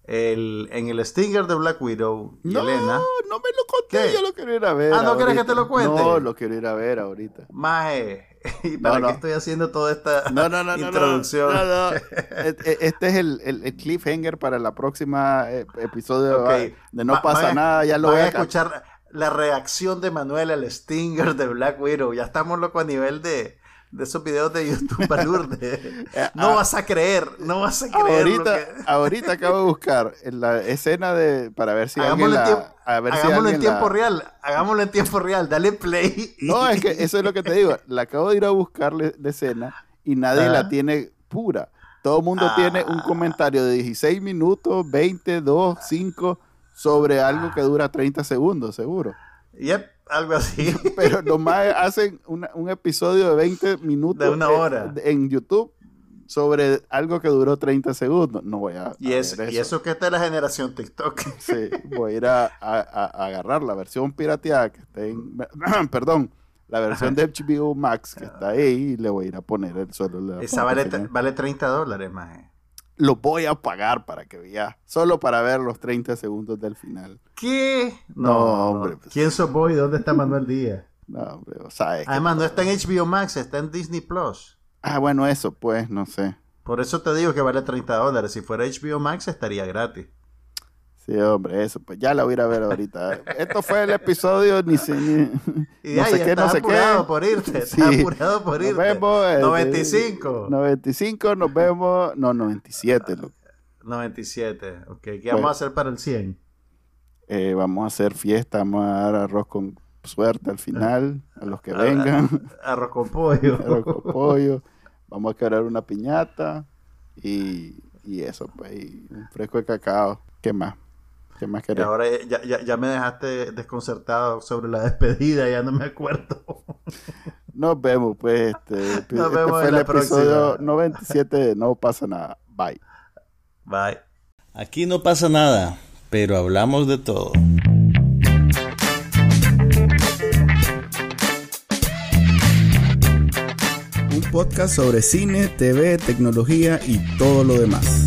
El, en el Stinger de Black Widow, No, Yelena, no me lo conté, ¿Qué? yo lo quiero ir a ver. Ah, ¿no querés que te lo cuente? No, lo quiero ir a ver ahorita. Maje, ¿y para no. qué estoy haciendo toda esta No, introducción? Este es el, el- el cliffhanger para la próxima eh, episodio de No Va- pasa a- nada. Ya lo voy a escuchar la reacción de Manuel al Stinger de Black Widow. Ya estamos loco a nivel de, de esos videos de YouTube balurde. No ah, vas a creer, no vas a creer lo Ahorita, que... ahorita acabo de buscar en la escena de para ver si Hagámoslo, alguien en, la, tiempo, a ver si hagámoslo en tiempo la- real. Hagámoslo en tiempo real. Dale play. y- No, es que eso es lo que te digo. La acabo de ir a buscarle de escena y nadie Ah. la tiene pura. Todo el mundo Ah. tiene un comentario de 16 minutos, 20, 2, 5 sobre algo que dura 30 segundos, seguro. Yep, algo así. Pero nomás hacen una- un episodio de 20 minutos De una eh, hora. en YouTube sobre algo que duró 30 segundos. No voy a, Y, a es, ver y eso que esta es la generación TikTok. Sí, voy a ir a, a- a- a agarrar la versión pirateada que está en. Perdón, la versión de HBO Max que está ahí y le voy a ir a poner el solo. Esa vale, vale 30 dólares, más. Lo voy a pagar para que vea. Solo para ver los 30 segundos del final. ¿Qué? No, hombre, pues. ¿Quién sos vos y dónde está Manuel Díaz? No, hombre, o sea, es que- Además, no está en HBO Max, está en Disney Plus. Ah, bueno, eso, pues, no sé. Por eso te digo que vale 30 dólares. Si fuera HBO Max, estaría gratis. Sí, hombre, eso, pues ya la voy a ir a ver ahorita. Esto fue el episodio, ni sé, ni- Y no ahí sé qué, no sé apurado qué. por irte. Sí. Estás apurado por Nos irte. vemos. este, 95. 95, nos vemos. No, 97, loco. 97. Ok, ¿qué Pues- vamos a hacer para el 100? Eh, vamos a hacer fiesta, vamos a dar arroz con suerte al final, a los que Ah, vengan, Arroz con pollo. arroz con pollo, vamos a quebrar una piñata y, y eso, pues, y un fresco de cacao. ¿Qué más? ¿Qué más Y querés? ahora ya, ya, ya me dejaste desconcertado sobre la despedida, ya no me acuerdo. Nos vemos, pues, este, este Nos vemos fue en el la episodio próxima. 97 de No pasa nada. Bye. Bye. Aquí no pasa nada, pero hablamos de todo. un podcast sobre cine, TV, tecnología y todo lo demás.